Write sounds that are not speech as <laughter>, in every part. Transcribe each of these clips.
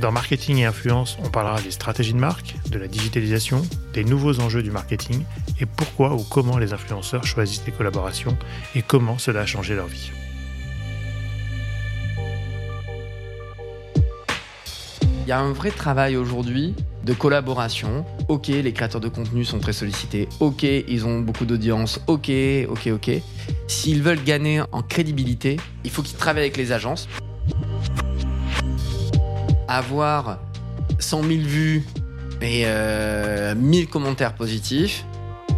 Dans Marketing et Influence, on parlera des stratégies de marque, de la digitalisation, des nouveaux enjeux du marketing et pourquoi ou comment les influenceurs choisissent les collaborations et comment cela a changé leur vie. Il y a un vrai travail aujourd'hui de collaboration. Ok, les créateurs de contenu sont très sollicités. Ok, ils ont beaucoup d'audience. Ok, ok, ok. S'ils veulent gagner en crédibilité, il faut qu'ils travaillent avec les agences avoir 100 000 vues et 1000 euh, commentaires positifs,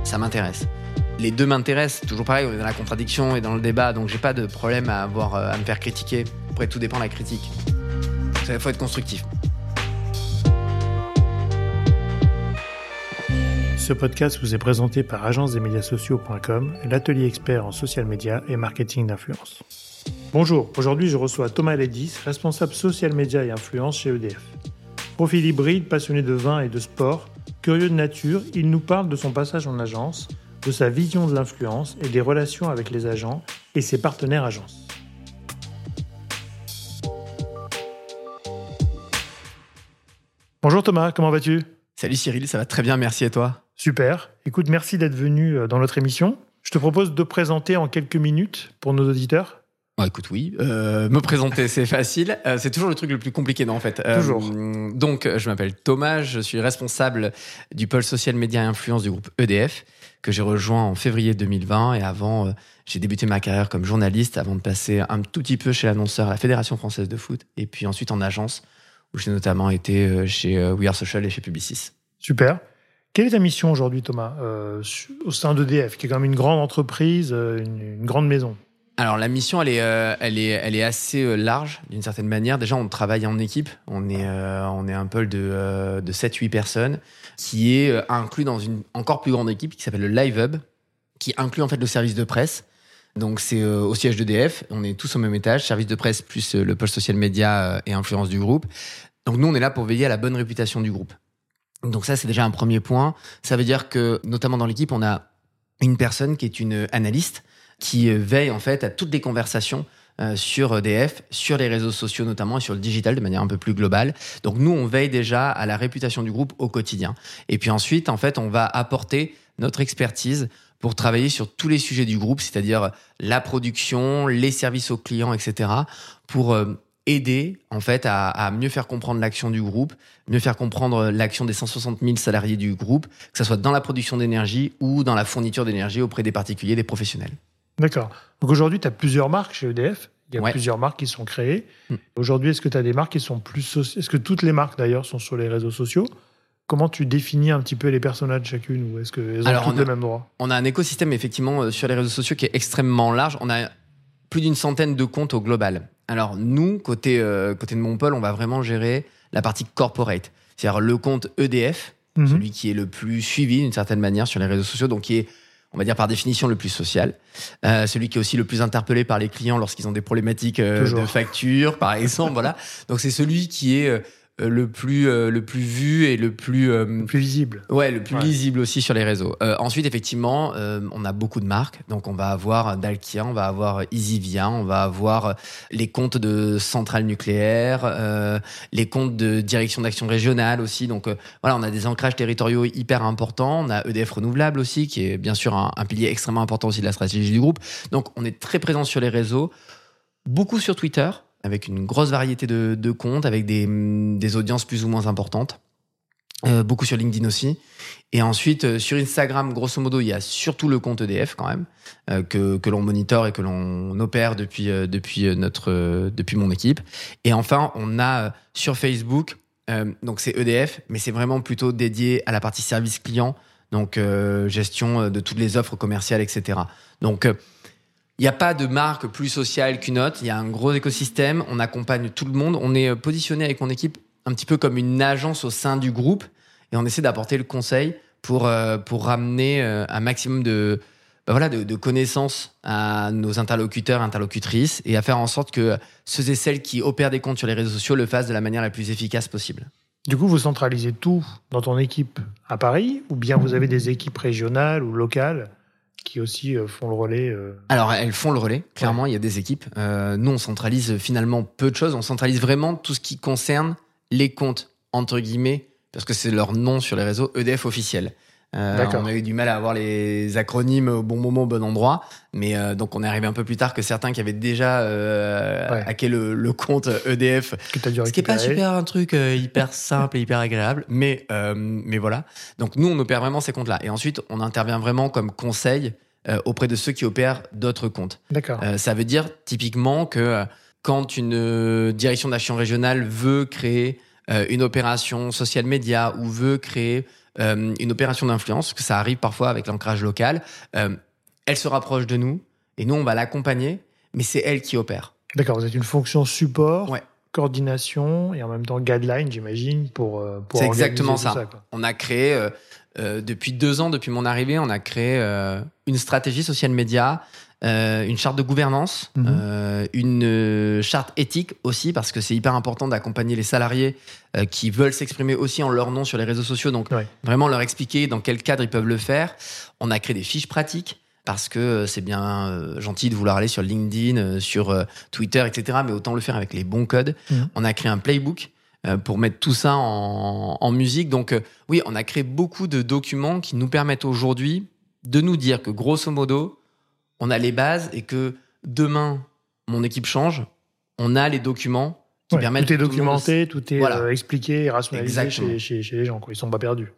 ça m'intéresse. Les deux m'intéressent, toujours pareil, on est dans la contradiction et dans le débat, donc j'ai pas de problème à, avoir, euh, à me faire critiquer. Après, tout dépend de la critique. Il faut être constructif. Ce podcast vous est présenté par agence-des-médias-sociaux.com, l'atelier expert en social media et marketing d'influence. Bonjour, aujourd'hui je reçois Thomas Ledis, responsable social media et influence chez EDF. Profil hybride, passionné de vin et de sport, curieux de nature, il nous parle de son passage en agence, de sa vision de l'influence et des relations avec les agents et ses partenaires agences. Bonjour Thomas, comment vas-tu? Salut Cyril, ça va très bien, merci et toi? Super. Écoute, merci d'être venu euh, dans notre émission. Je te propose de présenter en quelques minutes pour nos auditeurs. Bah, écoute, oui. Euh, me présenter, c'est facile. Euh, c'est toujours le truc le plus compliqué, non, en fait. Euh, toujours. Donc, je m'appelle Thomas, je suis responsable du pôle social média et influence du groupe EDF, que j'ai rejoint en février 2020. Et avant, j'ai débuté ma carrière comme journaliste avant de passer un tout petit peu chez l'annonceur à la Fédération française de foot, et puis ensuite en agence, où j'ai notamment été chez We Are Social et chez Publicis. Super. Quelle est ta mission aujourd'hui, Thomas, au sein d'EDF, qui est quand même une grande entreprise, une grande maison? Alors la mission, elle est, euh, elle est, elle est assez euh, large d'une certaine manière. Déjà, on travaille en équipe. On est, euh, on est un pôle de, de 7-8 personnes qui est inclus dans une encore plus grande équipe qui s'appelle le Live Hub, qui inclut en fait le service de presse. Donc c'est au siège d'EDF. On est tous au même étage, service de presse plus le poste social média et influence du groupe. Donc nous, on est là pour veiller à la bonne réputation du groupe. Donc ça, c'est déjà un premier point. Ça veut dire que, notamment dans l'équipe, on a une personne qui est une analyste qui euh, veille en fait à toutes les conversations euh, sur EDF, sur les réseaux sociaux notamment et sur le digital de manière un peu plus globale. Donc nous, on veille déjà à la réputation du groupe au quotidien. Et puis ensuite, en fait, on va apporter notre expertise pour travailler sur tous les sujets du groupe, c'est-à-dire la production, les services aux clients, etc., pour euh, aider en fait à, à mieux faire comprendre l'action du groupe, mieux faire comprendre l'action des 160 000 salariés du groupe, que ce soit dans la production d'énergie ou dans la fourniture d'énergie auprès des particuliers, des professionnels. D'accord. Donc aujourd'hui, tu as plusieurs marques chez EDF. Il y a plusieurs marques qui sont créées. Hmm. Aujourd'hui, est-ce que tu as des marques qui sont plus... Est-ce que toutes les marques, d'ailleurs, sont sur les réseaux sociaux? Comment tu définis un petit peu les personnages de chacune Ou est-ce qu'elles ont Alors, toutes les mêmes droits? On a un écosystème, effectivement, euh, sur les réseaux sociaux qui est extrêmement large. On a plus d'une centaine de comptes au global. Alors, nous, côté, euh, côté de Montpel, on va vraiment gérer la partie corporate. C'est-à-dire le compte EDF, mhm. celui qui est le plus suivi d'une certaine manière sur les réseaux sociaux, donc qui est on va dire par définition le plus social, euh, celui qui est aussi le plus interpellé par les clients lorsqu'ils ont des problématiques euh, de facture, par exemple, voilà. Donc c'est celui qui est euh, le plus euh, le plus vu et le plus euh, le plus visible. Ouais, le plus lisible aussi sur les réseaux. ensuite, effectivement, on a beaucoup de marques. Donc, on va avoir Dalkia, on va avoir EasyVia, on va avoir les comptes de centrales nucléaires, les comptes de direction d'action régionale aussi. Donc, voilà, on a des ancrages territoriaux hyper importants. On a EDF Renouvelable aussi, qui est bien sûr un, un pilier extrêmement important aussi de la stratégie du groupe. Donc, on est très présent sur les réseaux, beaucoup sur Twitter avec une grosse variété de, comptes, avec des, audiences plus ou moins importantes. Euh, beaucoup sur LinkedIn aussi. Et ensuite, euh, sur Instagram, grosso modo, il y a surtout le compte EDF quand même, euh, que, que l'on monitore et que l'on opère depuis, depuis, notre, depuis mon équipe. Et enfin, on a sur Facebook, donc c'est EDF, mais c'est vraiment plutôt dédié à la partie service client, donc gestion de toutes les offres commerciales, etc. Donc, il n'y a pas de marque plus sociale qu'une autre. Il y a un gros écosystème. On accompagne tout le monde. On est positionné avec mon équipe un petit peu comme une agence au sein du groupe et on essaie d'apporter le conseil pour, euh, pour ramener euh, un maximum de, bah voilà, de connaissances à nos interlocuteurs, interlocutrices, et à faire en sorte que ceux et celles qui opèrent des comptes sur les réseaux sociaux le fassent de la manière la plus efficace possible. Du coup, vous centralisez tout dans ton équipe à Paris, ou bien vous avez des équipes régionales ou locales qui aussi euh, font le relais euh, Alors, elles font le relais, clairement, il y a des équipes. Euh, nous, on centralise finalement peu de choses. On centralise vraiment tout ce qui concerne les comptes, entre guillemets, parce que c'est leur nom sur les réseaux, EDF officiel. Euh, on a eu du mal à avoir les acronymes au bon moment, au bon endroit. Mais euh, donc, on est arrivé un peu plus tard que certains qui avaient déjà euh, Ouais. hacké le, le compte EDF ce qui est pas super un truc euh, hyper simple et hyper agréable, mais mais voilà. Donc nous on opère vraiment ces comptes-là et ensuite on intervient vraiment comme conseil auprès de ceux qui opèrent d'autres comptes. D'accord. Ça veut dire typiquement que quand une direction d'action régionale veut créer une opération social média ou veut créer euh, une opération d'influence, que ça arrive parfois avec l'ancrage local, euh, elle se rapproche de nous et nous on va l'accompagner, mais c'est elle qui opère. D'accord, vous êtes une fonction support, Ouais. coordination et en même temps guideline, j'imagine, pour, euh, pour C'est exactement tout ça. On a créé, euh, depuis deux ans, depuis mon arrivée, on a créé une stratégie social média, euh, une charte de gouvernance, Mhm. euh, une euh, charte éthique aussi, parce que c'est hyper important d'accompagner les salariés euh, qui veulent s'exprimer aussi en leur nom sur les réseaux sociaux. Donc, Ouais. vraiment leur expliquer dans quel cadre ils peuvent le faire. On a créé des fiches pratiques. Parce que c'est bien gentil de vouloir aller sur LinkedIn, sur Twitter, etc. Mais autant le faire avec les bons codes. Mhm. On a créé un playbook pour mettre tout ça en, en musique. Donc oui, on a créé beaucoup de documents qui nous permettent aujourd'hui de nous dire que grosso modo, on a les bases et que demain, mon équipe change, on a les documents qui Ouais, permettent tout est tout de- documenté, tout est Voilà. euh, expliqué et rationalisé chez, chez, chez les gens. Quoi. Ils sont pas perdus.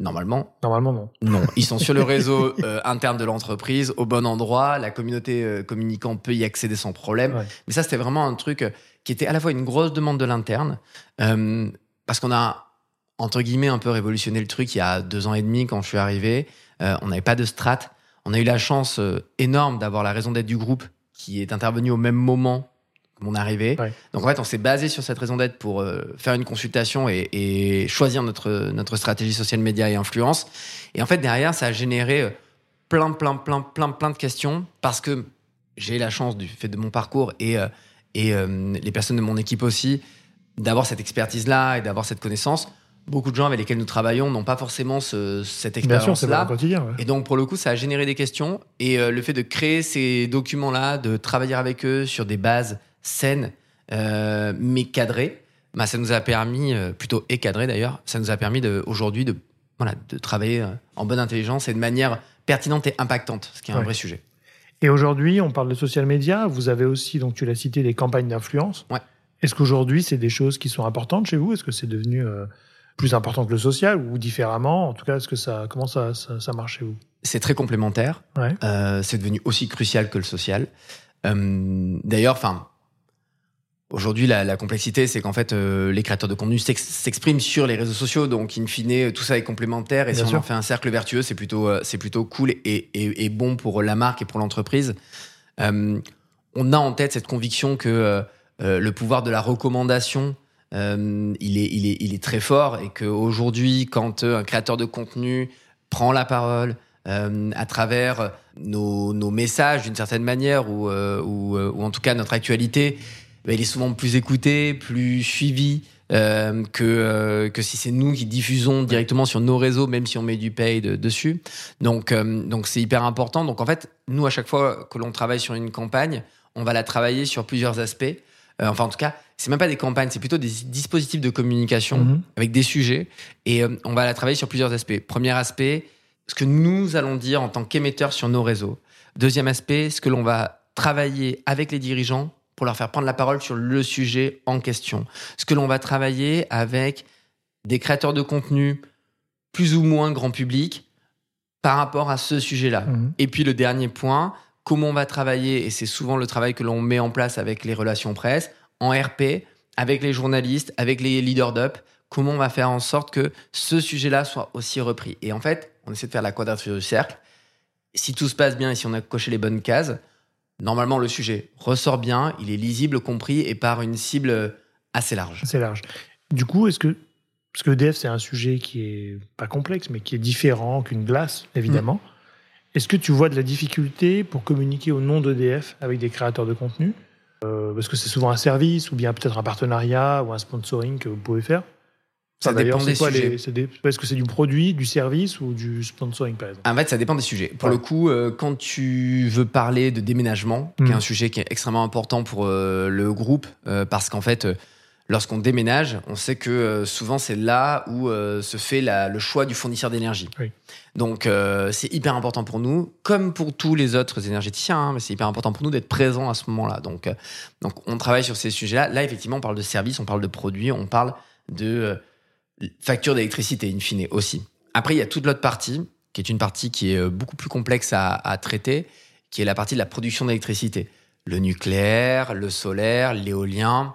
Normalement, Normalement, non. non. Ils sont sur le <laughs> réseau euh, interne de l'entreprise, au bon endroit. La communauté euh, communicant peut y accéder sans problème. Ouais. Mais ça, c'était vraiment un truc qui était à la fois une grosse demande de l'interne, euh, parce qu'on a, entre guillemets, un peu révolutionné le truc il y a deux ans et demi quand je suis arrivé. On n'avait pas de strat. On a eu la chance euh, énorme d'avoir la raison d'être du groupe qui est intervenue au même moment que mon arrivée. Ouais. Donc en fait, on s'est basé sur cette raison d'être pour euh, faire une consultation et, et choisir notre, notre stratégie social média et influence. Et en fait, derrière, ça a généré euh, plein, plein, plein, plein, plein de questions parce que j'ai la chance, du fait de mon parcours et, euh, et euh, les personnes de mon équipe aussi, d'avoir cette expertise-là et d'avoir cette connaissance. Beaucoup de gens avec lesquels nous travaillons n'ont pas forcément ce- cette expérience-là. ouais. Et donc, pour le coup, ça a généré des questions. Et euh, le fait de créer ces documents-là, de travailler avec eux sur des bases saines, euh, mais cadrées, bah, ça nous a permis, euh, plutôt et cadrées d'ailleurs, ça nous a permis aujourd'hui de, voilà, de travailler en bonne intelligence et de manière pertinente et impactante, ce qui est un vrai sujet. Et aujourd'hui, on parle de social media. Vous avez aussi, donc tu l'as cité, des campagnes d'influence. Ouais. Est-ce qu'aujourd'hui, c'est des choses qui sont importantes chez vous? Est-ce que c'est devenu plus important que le social ou différemment En tout cas, est-ce que ça, comment ça, ça, ça marche chez vous? C'est très complémentaire. Ouais. Euh, c'est devenu aussi crucial que le social. Euh, D'ailleurs, enfin, aujourd'hui, la, la complexité, c'est qu'en fait, euh, les créateurs de contenu s'ex- s'expriment sur les réseaux sociaux, donc in fine, tout ça est complémentaire. Et Bien si sûr. on en fait un cercle vertueux, c'est plutôt, c'est plutôt cool et, et- et bon pour la marque et pour l'entreprise. On a en tête cette conviction que le pouvoir de la recommandation, euh, il, est, très fort et qu'aujourd'hui, quand euh, un créateur de contenu prend la parole euh, à travers nos, messages d'une certaine manière ou, en tout cas notre actualité, ben, il est souvent plus écouté, plus suivi. que, si c'est nous qui diffusons directement sur nos réseaux, même si on met du paid dessus. Donc c'est hyper important. Donc en fait, nous à chaque fois que l'on travaille sur une campagne, on va la travailler sur plusieurs aspects. Euh, enfin, en tout cas, c'est même pas des campagnes, c'est plutôt des dispositifs de communication Mhm. avec des sujets. Et euh, on va la travailler sur plusieurs aspects. Premier aspect, ce que nous allons dire en tant qu'émetteurs sur nos réseaux. Deuxième aspect, ce que l'on va travailler avec les dirigeants pour leur faire prendre la parole sur le sujet en question. Ce que l'on va travailler avec des créateurs de contenu plus ou moins grand public par rapport à ce sujet-là. Mhm. Et puis le dernier point, comment on va travailler, et c'est souvent le travail que l'on met en place avec les relations presse, en RP, avec les journalistes, avec les leaders d'up, comment on va faire en sorte que ce sujet-là soit aussi repris. Et en fait, on essaie de faire la quadrature du cercle. Si tout se passe bien et si on a coché les bonnes cases, normalement le sujet ressort bien, il est lisible, compris et par une cible assez large. C'est large. Du coup, est-ce que parce que EDF, c'est un sujet qui est pas complexe, mais qui est différent qu'une glace, évidemment. Mm. Est-ce que tu vois de la difficulté pour communiquer au nom d'EDF avec des créateurs de contenu? Euh, Parce que c'est souvent un service, ou bien peut-être un partenariat, ou un sponsoring que vous pouvez faire ça dépend des sujets. Est-ce que c'est du produit, du service ou du sponsoring, par exemple? En fait, ça dépend des sujets. Pour le coup, euh, quand tu veux parler de déménagement, qui est un mm. sujet qui est extrêmement important pour euh, le groupe, euh, parce qu'en fait, lorsqu'on déménage, on sait que souvent c'est là où se fait le choix du fournisseur d'énergie. Donc, c'est hyper important pour nous, comme pour tous les autres énergéticiens, hein, mais c'est hyper important pour nous d'être présents à ce moment-là. Donc, donc, on travaille sur ces sujets-là. Là, effectivement, on parle de services, on parle de produits, on parle de facture d'électricité, in fine, aussi. Après, il y a toute l'autre partie, qui est une partie qui est euh, beaucoup plus complexe à, traiter, qui est la partie de la production d'électricité. Le nucléaire, le solaire, l'éolien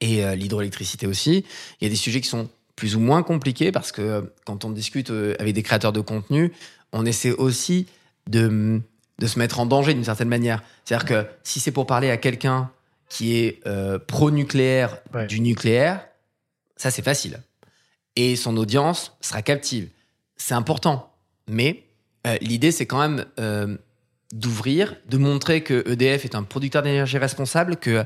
et euh, l'hydroélectricité aussi. Il y a des sujets qui sont plus ou moins compliqués parce que euh, quand on discute avec des créateurs de contenu, on essaie aussi de, de se mettre en danger d'une certaine manière. C'est-à-dire que si c'est pour parler à quelqu'un qui est pro-nucléaire du nucléaire, ça c'est facile et son audience sera captive. C'est important, mais euh, l'idée c'est quand même euh, d'ouvrir, de montrer que EDF est un producteur d'énergie responsable, que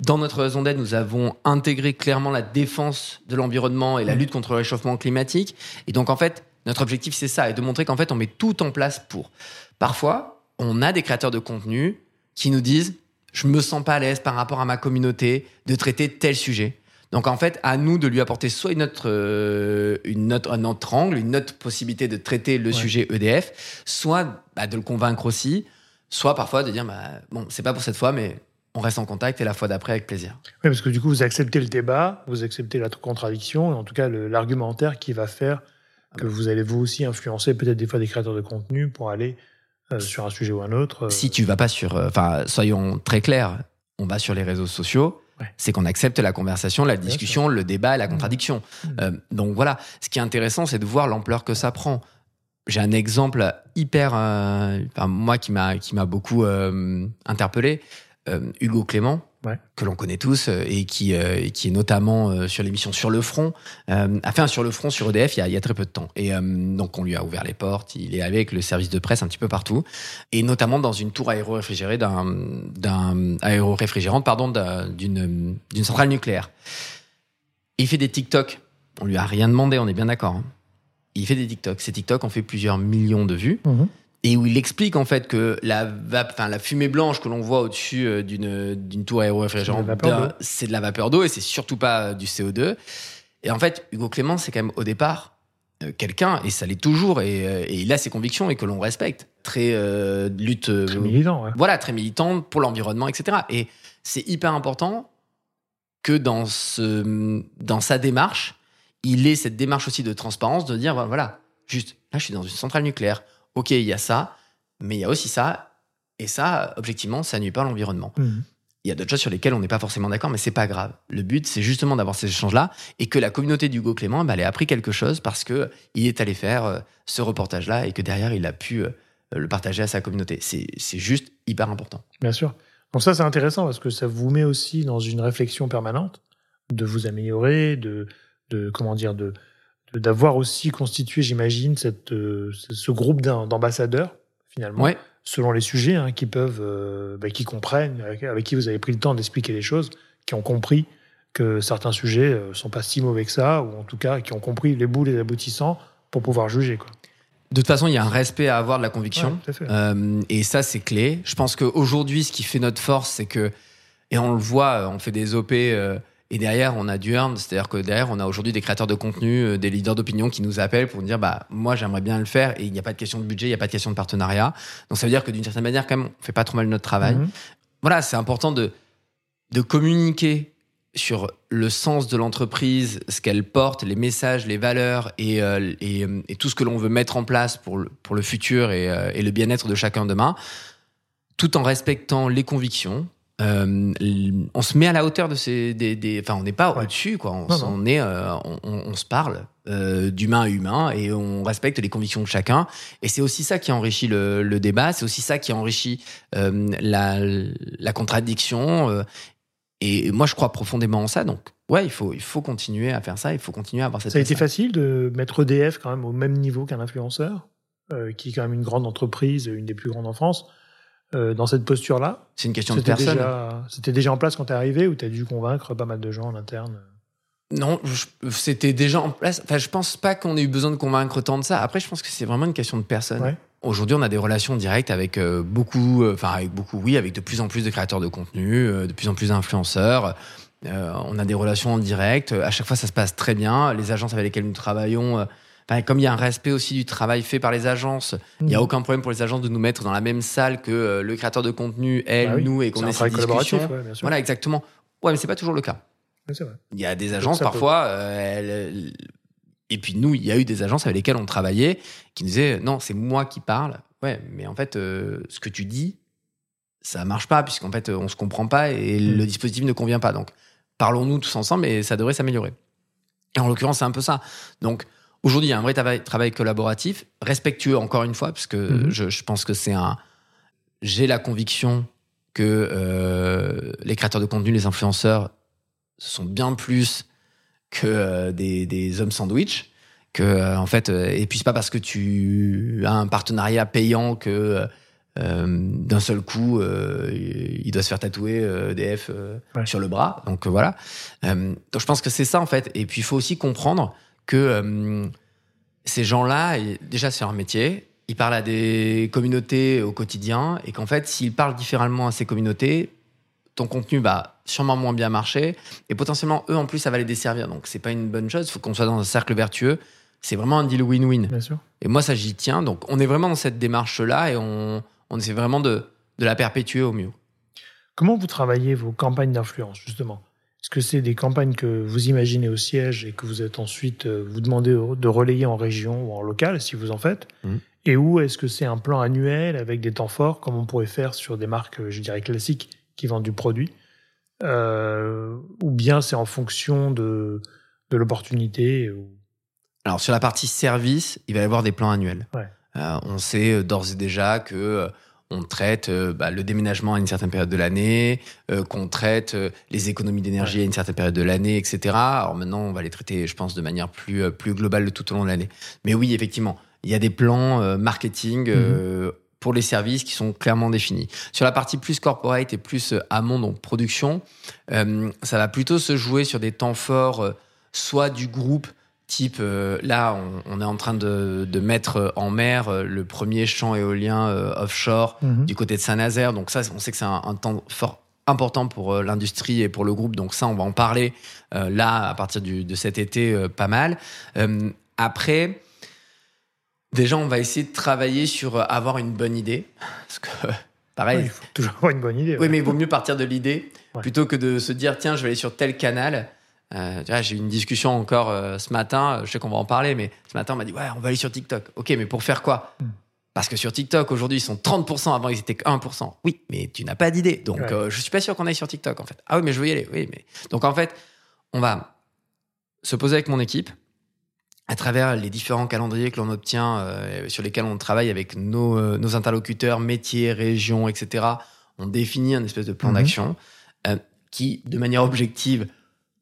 dans notre raison d'être, nous avons intégré clairement la défense de l'environnement et la mmh. lutte contre le réchauffement climatique. Et donc en fait, notre objectif c'est ça, et de montrer qu'en fait on met tout en place pour. Parfois, on a des créateurs de contenu qui nous disent je me sens pas à l'aise par rapport à ma communauté de traiter tel sujet. Donc en fait, à nous de lui apporter soit une autre, euh, une autre, un autre angle, une autre possibilité de traiter le sujet EDF, soit bah, de le convaincre aussi, soit parfois de dire bah, bon, c'est pas pour cette fois, mais on reste en contact et la fois d'après avec plaisir. Oui, parce que du coup, vous acceptez le débat, vous acceptez la contradiction, et en tout cas l'argumentaire qui va faire que vous allez vous aussi influencer peut-être des fois des créateurs de contenu pour aller euh, sur un sujet ou un autre. Euh. Si tu vas pas sur, enfin, soyons très clairs, on va sur les réseaux sociaux c'est qu'on accepte la conversation, la discussion, le débat et la mmh. contradiction. Mmh. Euh, donc voilà, ce qui est intéressant, c'est de voir l'ampleur que ça prend. J'ai un exemple hyper, euh, moi qui m'a qui m'a beaucoup euh, interpellé, Hugo Clément, que l'on connaît tous euh, et qui, euh, qui est notamment euh, sur l'émission Sur le Front, a fait un Sur le Front sur EDF il y a, il y a très peu de temps. Et donc on lui a ouvert les portes, il est avec le service de presse un petit peu partout, et notamment dans une tour aéro-réfrigérée d'un, d'un aéro-réfrigérante pardon d'une d'une centrale nucléaire. il fait des TikTok. On lui a rien demandé, on est bien d'accord. Hein. Il fait des TikTok. Ces TikTok ont fait plusieurs millions de vues. Mmh et où il explique en fait que la, enfin, la fumée blanche que l'on voit au-dessus euh, d'une, d'une tour aéro-réfrigérante, c'est de la vapeur d'eau et c'est surtout pas du CO2. Et en fait, Hugo Clément, c'est quand même au départ euh, quelqu'un, et ça l'est toujours, et, euh, et, il a ses convictions et que l'on respecte. Très lutte. Très militant, ouais. Voilà, très militant pour l'environnement, etc. Et c'est hyper important que dans, ce, dans sa démarche, il ait cette démarche aussi de transparence, de dire voilà, juste, là, je suis dans une centrale nucléaire ok, il y a ça, mais il y a aussi ça, et ça, objectivement, ça nuit pas à l'environnement. Mhm. Il y a d'autres choses sur lesquelles on n'est pas forcément d'accord, mais c'est pas grave. Le but, c'est justement d'avoir ces échanges-là et que la communauté d'Hugo Clément, bah, elle ait appris quelque chose parce que il est allé faire euh, ce reportage-là et que derrière, il a pu euh, le partager à sa communauté. C'est juste hyper important. Bien sûr. Donc ça, c'est intéressant parce que ça vous met aussi dans une réflexion permanente de vous améliorer, de, de comment dire, de, d'avoir aussi constitué, j'imagine, cette, euh, ce groupe d'ambassadeurs, finalement, selon les sujets, hein, qui peuvent, euh, bah, qui comprennent, avec, qui vous avez pris le temps d'expliquer les choses, qui ont compris que certains sujets ne euh, sont pas si mauvais que ça, ou en tout cas qui ont compris les bouts, les aboutissants, pour pouvoir juger. Quoi. De toute façon, il y a un respect à avoir de la conviction. et ça, c'est clé. Je pense qu'aujourd'hui, ce qui fait notre force, c'est que, et on le voit, on fait des OP et derrière, on a du earn, c'est-à-dire que derrière, on a aujourd'hui des créateurs de contenu, euh, des leaders d'opinion qui nous appellent pour nous dire, bah, moi, j'aimerais bien le faire et il n'y a pas de question de budget, il n'y a pas de question de partenariat. Donc, ça veut dire que d'une certaine manière, quand même, on fait pas trop mal notre travail. Mhm. Voilà, c'est important de, de communiquer sur le sens de l'entreprise, ce qu'elle porte, les messages, les valeurs et, euh, et, et tout ce que l'on veut mettre en place pour le, pour le futur et, euh, et le bien-être de chacun demain, tout en respectant les convictions, euh, on se met à la hauteur de ces des, des enfin on n'est pas au-dessus quoi on, est euh, on, on, se parle euh, d'humain à humain et on respecte les convictions de chacun et c'est aussi ça qui enrichit le, le débat c'est aussi ça qui enrichit la, la contradiction Et moi, je crois profondément en ça. Donc, ouais, il faut, il faut continuer à faire ça. Il faut continuer à avoir cette. Ça a été facile de mettre EDF quand même au même niveau qu'un influenceur, qui est quand même une grande entreprise, une des plus grandes en France, euh, dans cette posture-là. C'est une question de personne. C'était déjà en place quand tu es arrivé ou tu as dû convaincre pas mal de gens en interne? Non, c'était déjà en place. Enfin, je pense pas qu'on ait eu besoin de convaincre tant de ça. Après, je pense que c'est vraiment une question de personne. Aujourd'hui, on a des relations directes avec euh, beaucoup, euh, enfin avec beaucoup, oui, avec de plus en plus de créateurs de contenu, de plus en plus d'influenceurs. on a des relations en direct. À chaque fois, ça se passe très bien. Les agences avec lesquelles nous travaillons, comme il y a un respect aussi du travail fait par les agences, il n'y a mmh. aucun problème pour les agences de nous mettre dans la même salle que le créateur de contenu, elle, bah nous, et qu'on ait cette discussion. voilà, exactement. Ouais, mais c'est pas toujours le cas. Il y a des agences parfois, euh, et puis nous, il y a eu des agences avec lesquelles on travaillait qui nous disaient non, c'est moi qui parle. Ouais, mais en fait, euh, ce que tu dis, ça marche pas puisqu'en fait, on se comprend pas et hmm. le dispositif ne convient pas. Donc, parlons-nous tous ensemble et ça devrait s'améliorer. Et en l'occurrence, c'est un peu ça. Donc, aujourd'hui, il y a un vrai travail, collaboratif, respectueux encore une fois, parce que hmm. je, pense que c'est un. J'ai la conviction que euh, les créateurs de contenu, les influenceurs, ce sont bien plus que euh, des, des, hommes sandwich. Que, euh, en fait, et puis c'est pas parce que tu as un partenariat payant que d'un seul coup, il doit se faire tatouer DF sur le bras. Donc voilà. donc je pense que c'est ça en fait. Et puis il faut aussi comprendre que ces gens-là, déjà c'est leur métier, ils parlent à des communautés au quotidien et qu'en fait, s'ils parlent différemment à ces communautés, ton contenu va sûrement moins bien marcher et potentiellement eux en plus ça va les desservir. Donc c'est pas une bonne chose. Il faut qu'on soit dans un cercle vertueux. C'est vraiment un deal win-win. Et moi ça j'y tiens. Donc on est vraiment dans cette démarche là et on, on essaie vraiment de, de la perpétuer au mieux. Comment vous travaillez vos campagnes d'influence justement? Est-ce que c'est des campagnes que vous imaginez au siège et que vous êtes ensuite euh, vous demandez de relayer en région ou en local si vous en faites mmh. Et où est-ce que c'est un plan annuel avec des temps forts comme on pourrait faire sur des marques, je dirais classiques qui vendent du produit, euh, ou bien c'est en fonction de, de l'opportunité Alors sur la partie service, il va y avoir des plans annuels. Euh, on sait euh, d'ores et déjà que on traite bah, le déménagement à une certaine période de l'année, qu'on traite les économies d'énergie à une certaine période de l'année, etc. Alors maintenant, on va les traiter, je pense, de manière plus, plus globale tout au long de l'année. Mais oui, effectivement, il y a des plans marketing mhm pour les services qui sont clairement définis. Sur la partie plus corporate et plus euh, amont, donc production, euh, ça va plutôt se jouer sur des temps forts, euh, soit du groupe, type, là, on, est en train de, de, mettre en mer le premier champ éolien offshore mhm. du côté de Saint-Nazaire. Donc ça, on sait que c'est un, un, temps fort important pour l'industrie et pour le groupe. Donc ça, on va en parler là, à partir du, de cet été, pas mal. après... Déjà, on va essayer de travailler sur euh, avoir une bonne idée. Parce que, <laughs> pareil. il faut toujours avoir une bonne idée. Oui, mais il vaut mieux partir de l'idée plutôt que de se dire tiens, je vais aller sur tel canal. Euh, j'ai eu une discussion encore euh, ce matin. Je sais qu'on va en parler, mais ce matin, on m'a dit ouais, on va aller sur TikTok. Ok, mais pour faire quoi? Hmm. Parce que sur TikTok, aujourd'hui, ils sont 30%, avant ils étaient que 1%. Oui, mais tu n'as pas d'idée. Donc, je suis pas sûr qu'on aille sur TikTok, en fait. Ah oui, mais je veux y aller. Oui, mais. Donc, en fait, on va se poser avec mon équipe, à travers les différents calendriers que l'on obtient, euh, sur lesquels on travaille avec nos, euh, nos, interlocuteurs, métiers, régions, etc., on définit un espèce de plan mhm. d'action euh, qui, de manière objective,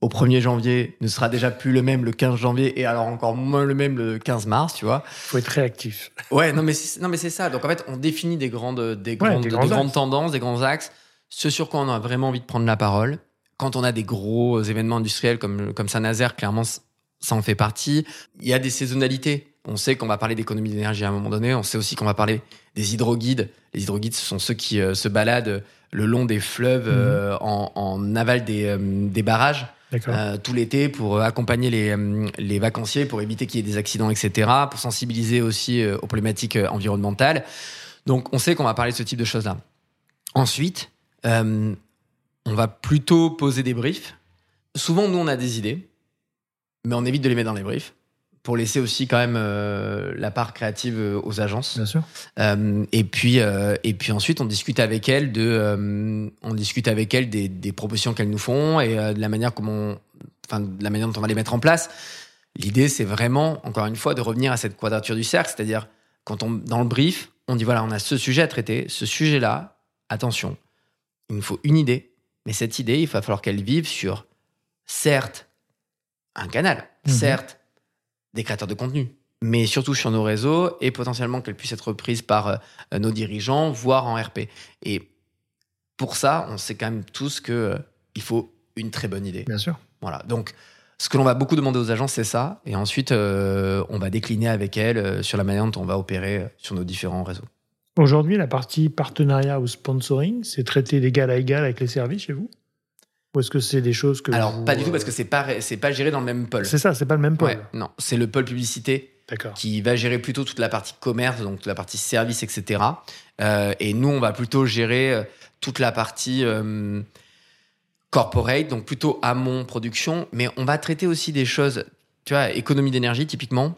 au 1er janvier, ne sera déjà plus le même le 15 janvier et alors encore moins le même le 15 mars, tu vois. Faut être réactif. Ouais, non mais c'est, non mais c'est ça. Donc en fait, on définit des grandes des grandes, des grandes tendances, des grands axes, ce sur quoi on a vraiment envie de prendre la parole. Quand on a des gros événements industriels comme comme Saint-Nazaire, clairement ça en fait partie. Il y a des saisonnalités. On sait qu'on va parler d'économie d'énergie à un moment donné. On sait aussi qu'on va parler des hydroguides. Les hydroguides, ce sont ceux qui euh, se baladent le long des fleuves mhm. euh, en, aval des, euh, des barrages. Tout l'été pour accompagner les, les vacanciers, pour éviter qu'il y ait des accidents, etc., pour sensibiliser aussi aux problématiques environnementales. Donc, on sait qu'on va parler de ce type de choses-là. Ensuite, on va plutôt poser des briefs. Souvent, nous, on a des idées mais on évite de les mettre dans les briefs pour laisser aussi quand même euh, la part créative euh, aux agences. Bien sûr. Euh, et puis et puis ensuite on discute avec elles de on discute avec elles des, des propositions qu'elles nous font et de la manière comment enfin de la manière dont on va les mettre en place. L'idée c'est vraiment encore une fois de revenir à cette quadrature du cercle, c'est-à-dire quand on dans le brief on dit voilà on a ce sujet à traiter, ce sujet là, attention, il nous faut une idée, Mais cette idée, il va falloir qu'elle vive sur, certes, un canal, Mhm. certes, des créateurs de contenu, mais surtout sur nos réseaux et potentiellement qu'elle puisse être prise par euh, nos dirigeants, voire en RP. Et pour ça, on sait quand même tous que euh, il faut une très bonne idée. Bien sûr. Voilà. Donc, ce que l'on va beaucoup demander aux agences, c'est ça. Et ensuite, euh, on va décliner avec elles sur la manière dont on va opérer sur nos différents réseaux. Aujourd'hui, la partie partenariat ou sponsoring, c'est traité d'égal à égal avec les services chez vous? Ou est-ce que c'est des choses que. Alors, vous, pas du tout, euh, parce que c'est pas, pas géré dans le même pôle. C'est ça, c'est pas le même pôle. Ouais, non, c'est le pôle publicité qui va gérer plutôt toute la partie commerce, donc toute la partie service, etc. Euh, et nous, on va plutôt gérer euh, toute la partie euh, corporate, donc plutôt amont production. Mais on va traiter aussi des choses, tu vois, économie d'énergie, typiquement.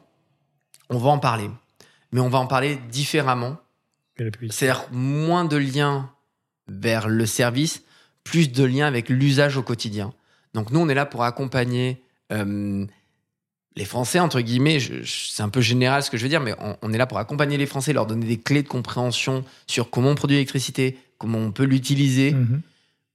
On va en parler, mais on va en parler différemment. C'est-à-dire moins de liens vers le service, plus de liens avec l'usage au quotidien. Donc nous, on est là pour accompagner euh, les Français, entre guillemets, c'est un peu général ce que je veux dire, mais on, on est là pour accompagner les Français, leur donner des clés de compréhension sur comment on produit l'électricité, comment on peut l'utiliser. Mhm.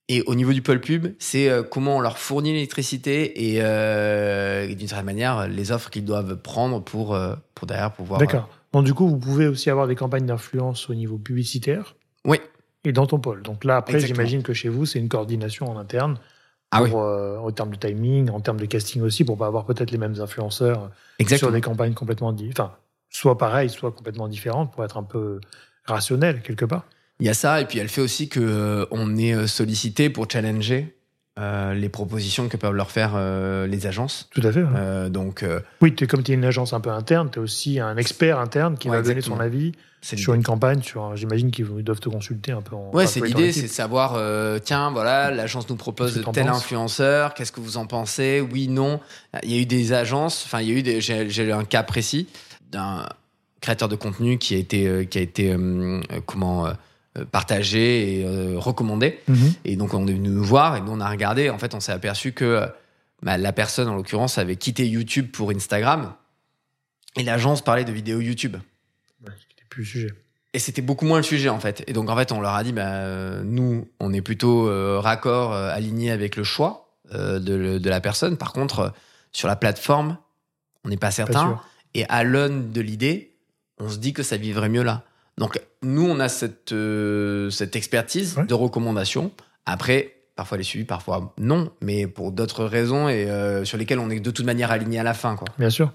Et au niveau du pôle pub, c'est euh, comment on leur fournit l'électricité et, euh, et d'une certaine manière, les offres qu'ils doivent prendre pour, euh, pour derrière pouvoir... D'accord. Donc, du coup, vous pouvez aussi avoir des campagnes d'influence au niveau publicitaire Oui. Et dans ton pôle. Donc là, après, j'imagine que chez vous, c'est une coordination en interne. Ah oui, pour, euh, en termes de timing, en termes de casting aussi, pour pas avoir peut-être les mêmes influenceurs sur exactement. des campagnes complètement différentes. Enfin, soit pareilles, soit complètement différentes, pour être un peu rationnel quelque part. Il y a ça, et puis elle fait aussi que euh, on est euh, sollicité pour challenger euh, les propositions que peuvent leur faire euh, les agences. Tout à fait. ouais. Euh, donc, euh, Oui, es, comme tu es une agence un peu interne, tu es aussi un expert interne qui Ouais, va donner son avis sur une campagne. Sur, j'imagine qu'ils doivent te consulter un peu en. Ouais, c'est l'idée, c'est de savoir, euh, tiens, voilà, l'agence nous propose que t'en tel influenceur, qu'est-ce que vous en pensez Oui, non. Il y a eu des agences, enfin, il y a eu des, j'ai, eu un cas précis d'un créateur de contenu qui a été, euh, qui a été, euh, comment, partagé et recommandé. Mhm. Et donc, on est venu nous voir et nous, on a regardé. En fait, on s'est aperçu que bah, la personne, en l'occurrence, avait quitté YouTube pour Instagram. Et l'agence parlait de vidéos YouTube. Ouais, c'était plus le sujet. Et c'était beaucoup moins le sujet, en fait. Et donc, en fait, on leur a dit, bah, euh, nous, on est plutôt euh, raccord, euh, aligné avec le choix euh, de, la personne. Par contre, sur la plateforme, on n'est pas certain. Et à l'aune de l'idée, on se dit que ça vivrait mieux là. Donc, nous, on a cette, cette expertise Ouais. de recommandation. Après, parfois les suivis, parfois non, mais pour d'autres raisons et sur lesquelles on est de toute manière aligné à la fin. Quoi. Bien sûr.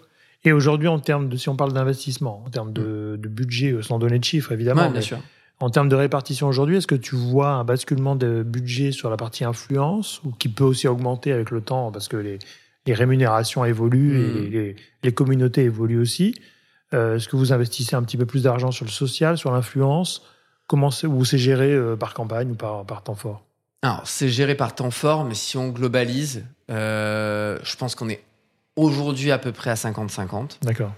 Et aujourd'hui, en termes de, si on parle d'investissement, en termes de, de budget, euh, sans donner de chiffres évidemment, Mm. Ouais, bien mais sûr. en termes de répartition aujourd'hui, est-ce que tu vois un basculement de budget sur la partie influence ou qui peut aussi augmenter avec le temps parce que les, les rémunérations évoluent Mm. et les, les communautés évoluent aussi? Euh, Est-ce que vous investissez un petit peu plus d'argent sur le social, sur l'influence? Comment c'est, ou c'est géré euh, par campagne ou par, par temps fort? Alors, c'est géré par temps fort, mais si on globalise, euh, je pense qu'on est aujourd'hui à peu près à 50-50, D'accord.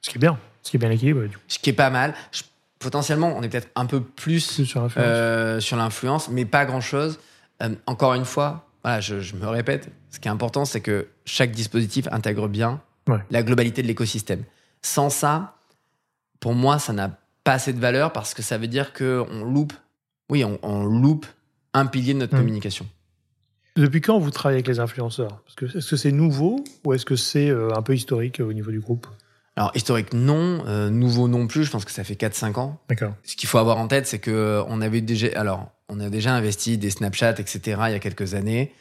Ce qui est bien, ce qui est bien équilibré, du coup, ce qui est pas mal. Je- potentiellement, on est peut-être un peu plus plus sur l'influence. euh, sur l'influence, mais pas grand-chose. Euh, encore une fois, voilà, je, je me répète, ce qui est important, c'est que chaque dispositif intègre bien Ouais. la globalité de l'écosystème. Sans ça, pour moi, ça n'a pas assez de valeur parce que ça veut dire qu'on loupe, oui, on, on loupe un pilier de notre Mm. communication. Depuis quand vous travaillez avec les influenceurs? Parce que est-ce que c'est nouveau ou est-ce que c'est euh, un peu historique euh, au niveau du groupe? Alors, historique, non. Euh, nouveau, non plus. Je pense que ça fait 4-5 ans. D'accord. Ce qu'il faut avoir en tête, c'est que on avait déjà, alors, on a déjà investi des Snapchat, etc. il y a quelques années.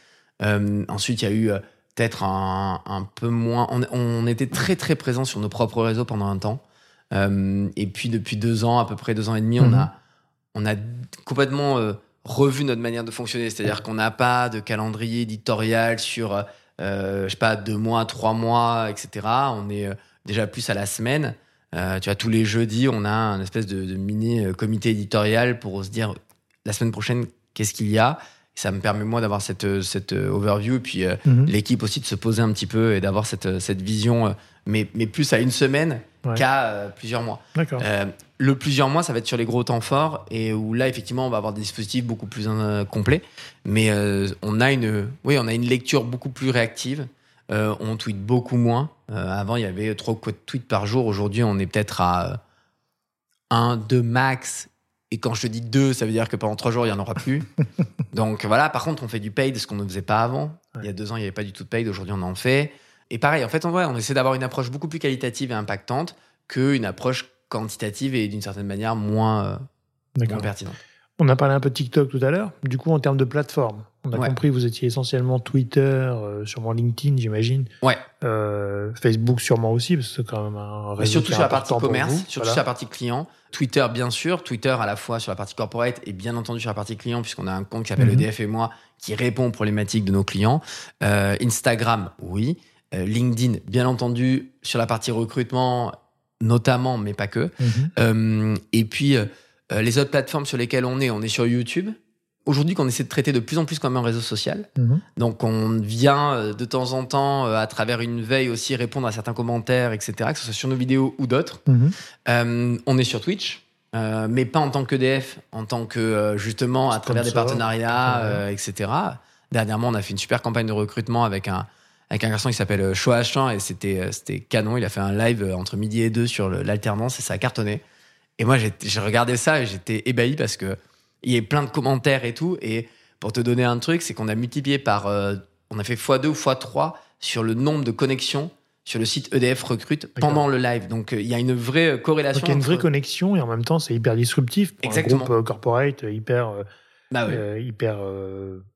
Euh, ensuite, il y a eu peut-être un, un peu moins. On, on était très très présent sur nos propres réseaux pendant un temps. Euh, et puis depuis deux ans, à peu près deux ans et demi, on Mhm. a on a complètement revu notre manière de fonctionner. C'est-à-dire qu'on n'a pas de calendrier éditorial sur, euh, je sais pas, deux mois, trois mois, etc. On est euh, déjà plus à la semaine. Euh, tu vois, tous les jeudis, on a un espèce de, de mini euh, comité éditorial pour se dire la semaine prochaine, qu'est-ce qu'il y a? Et ça me permet, moi, d'avoir cette, euh, cette euh, overview et puis euh, Mhm. l'équipe aussi de se poser un petit peu et d'avoir cette, euh, cette vision, euh, mais, mais plus à une semaine Ouais. qu'à euh, plusieurs mois. Euh, le plusieurs mois, ça va être sur les gros temps forts et où là, effectivement, on va avoir des dispositifs beaucoup plus euh, complets. Mais on a une, oui, on a une lecture beaucoup plus réactive. On tweet beaucoup moins. Avant, il y avait trois tweets par jour. Aujourd'hui, on est peut-être à euh, un, deux max Et quand je te dis deux, ça veut dire que pendant trois jours, il n'y en aura plus. <laughs> Donc voilà, par contre, on fait du paid, ce qu'on ne faisait pas avant. Il y a deux ans, il n'y avait pas du tout de paid. Aujourd'hui, on en fait. Et pareil, en fait, on, voit, on essaie d'avoir une approche beaucoup plus qualitative et impactante qu'une approche quantitative et d'une certaine manière moins, euh, moins pertinente. On a parlé un peu de TikTok tout à l'heure. Du coup, en termes de plateforme, on a compris que vous étiez essentiellement Twitter, euh, sûrement LinkedIn, j'imagine. Ouais. Euh, Facebook, sûrement aussi, parce que c'est quand même un réseau. surtout sur la partie commerce, surtout sur la partie client. Twitter, bien sûr. Twitter, à la fois sur la partie corporate et bien entendu sur la partie client, puisqu'on a un compte qui s'appelle mhm. EDF et moi, qui répond aux problématiques de nos clients. Instagram, oui. Euh, LinkedIn, bien entendu, sur la partie recrutement, notamment, mais pas que. Mhm. Euh, et puis, euh, les autres plateformes sur lesquelles on est, on est sur YouTube. Aujourd'hui, qu'on essaie de traiter de plus en plus comme un réseau social. Mhm. Donc, on vient de temps en temps, à travers une veille aussi, répondre à certains commentaires, etc., que ce soit sur nos vidéos ou d'autres. Mhm. on est sur Twitch, mais pas en tant que DF, en tant que justement à travers des partenariats, etc. Dernièrement, on a fait une super campagne de recrutement avec un, avec un garçon qui s'appelle Choachan et c'était c'était canon. Il a fait un live entre midi et deux sur l'alternance et ça a cartonné. Et moi, j'ai regardé ça et j'étais ébahi parce que il y a plein de commentaires et tout. Et pour te donner un truc, c'est qu'on a multiplié par, euh, on a fait x2 ou x3 sur le nombre de connexions sur le site EDF Recrute pendant le live. Donc euh, il y a une vraie corrélation. Donc il y a une vraie connexion et en même temps c'est hyper disruptif pour Exactement. un groupe euh, corporate hyper, bah hyper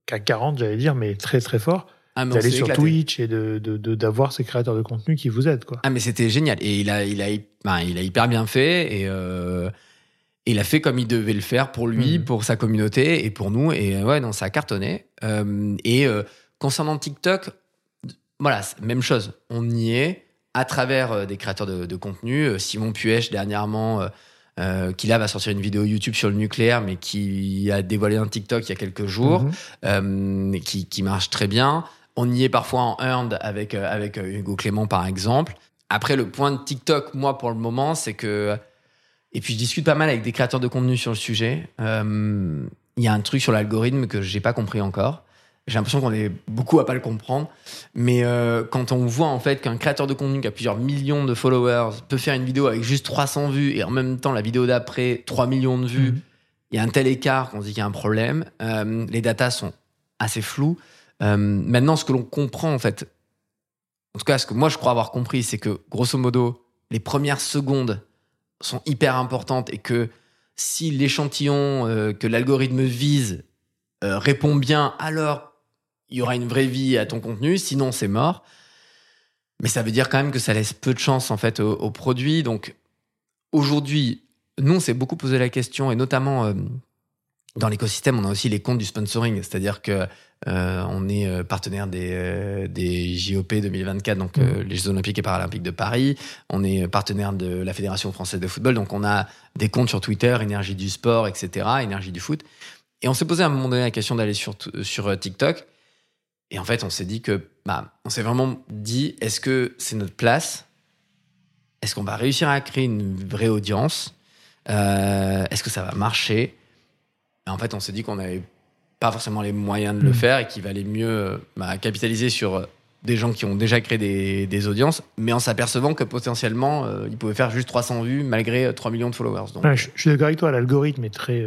CAC 40 j'allais dire, mais très très fort. Ah, d'aller sur Twitch et de d'avoir ces créateurs de contenu qui vous aident quoi. Ah mais c'était génial et il a il a ben, il a hyper bien fait et euh, il a fait comme il devait le faire pour lui, mhm. pour sa communauté et pour nous et ouais non ça a cartonné euh, et euh, concernant TikTok voilà même chose on y est à travers des créateurs de, de contenu Simon Puech dernièrement qui là va sortir une vidéo YouTube sur le nucléaire, mais qui a dévoilé un TikTok il y a quelques jours, mhm. qui, qui, marche très bien. On y est parfois en earned avec, euh, avec euh, Hugo Clément, par exemple. Après, le point de TikTok, moi, pour le moment, c'est que. Et puis, je discute pas mal avec des créateurs de contenu sur le sujet. Euh, il y a un truc sur l'algorithme que j'ai pas compris encore. J'ai l'impression qu'on est beaucoup à pas le comprendre. Mais quand on voit en fait qu'un créateur de contenu qui a plusieurs millions de followers peut faire une vidéo avec juste 300 vues et en même temps la vidéo d'après 3 millions de vues, mhm. il y a un tel écart qu'on se dit qu'il y a un problème. les datas sont assez floues. Euh, maintenant, ce que l'on comprend, en fait, en tout cas, ce que moi je crois avoir compris, c'est que grosso modo, les premières secondes sont hyper importantes et que si l'échantillon euh, que l'algorithme vise euh, répond bien, alors il y aura une vraie vie à ton contenu, sinon c'est mort. Mais ça veut dire quand même que ça laisse peu de chance en fait au, au produit. Donc aujourd'hui, nous on s'est beaucoup posé la question et notamment dans l'écosystème, on a aussi les comptes du sponsoring, c'est-à-dire que euh, on est euh, partenaire des, euh, des JOP 2024, donc mmh. les Jeux Olympiques et Paralympiques de Paris. On est partenaire de la Fédération française de football, donc on a des comptes sur Twitter, énergie du sport, etc., énergie du foot. Et on s'est posé à un moment donné la question d'aller sur, sur TikTok. Et en fait, on s'est dit que, bah, on s'est vraiment dit, est-ce que c'est notre place? Est-ce qu'on va réussir à créer une vraie audience? Est-ce que ça va marcher? Et en fait, on s'est dit qu'on n'avait pas forcément les moyens de le hmm. faire et qu'il valait mieux euh, bah, capitaliser sur euh, des gens qui ont déjà créé des, audiences, mais en s'apercevant que potentiellement, euh, ils pouvaient faire juste 300 vues malgré 3 millions de followers. Donc, je, suis d'accord avec toi, l'algorithme est très,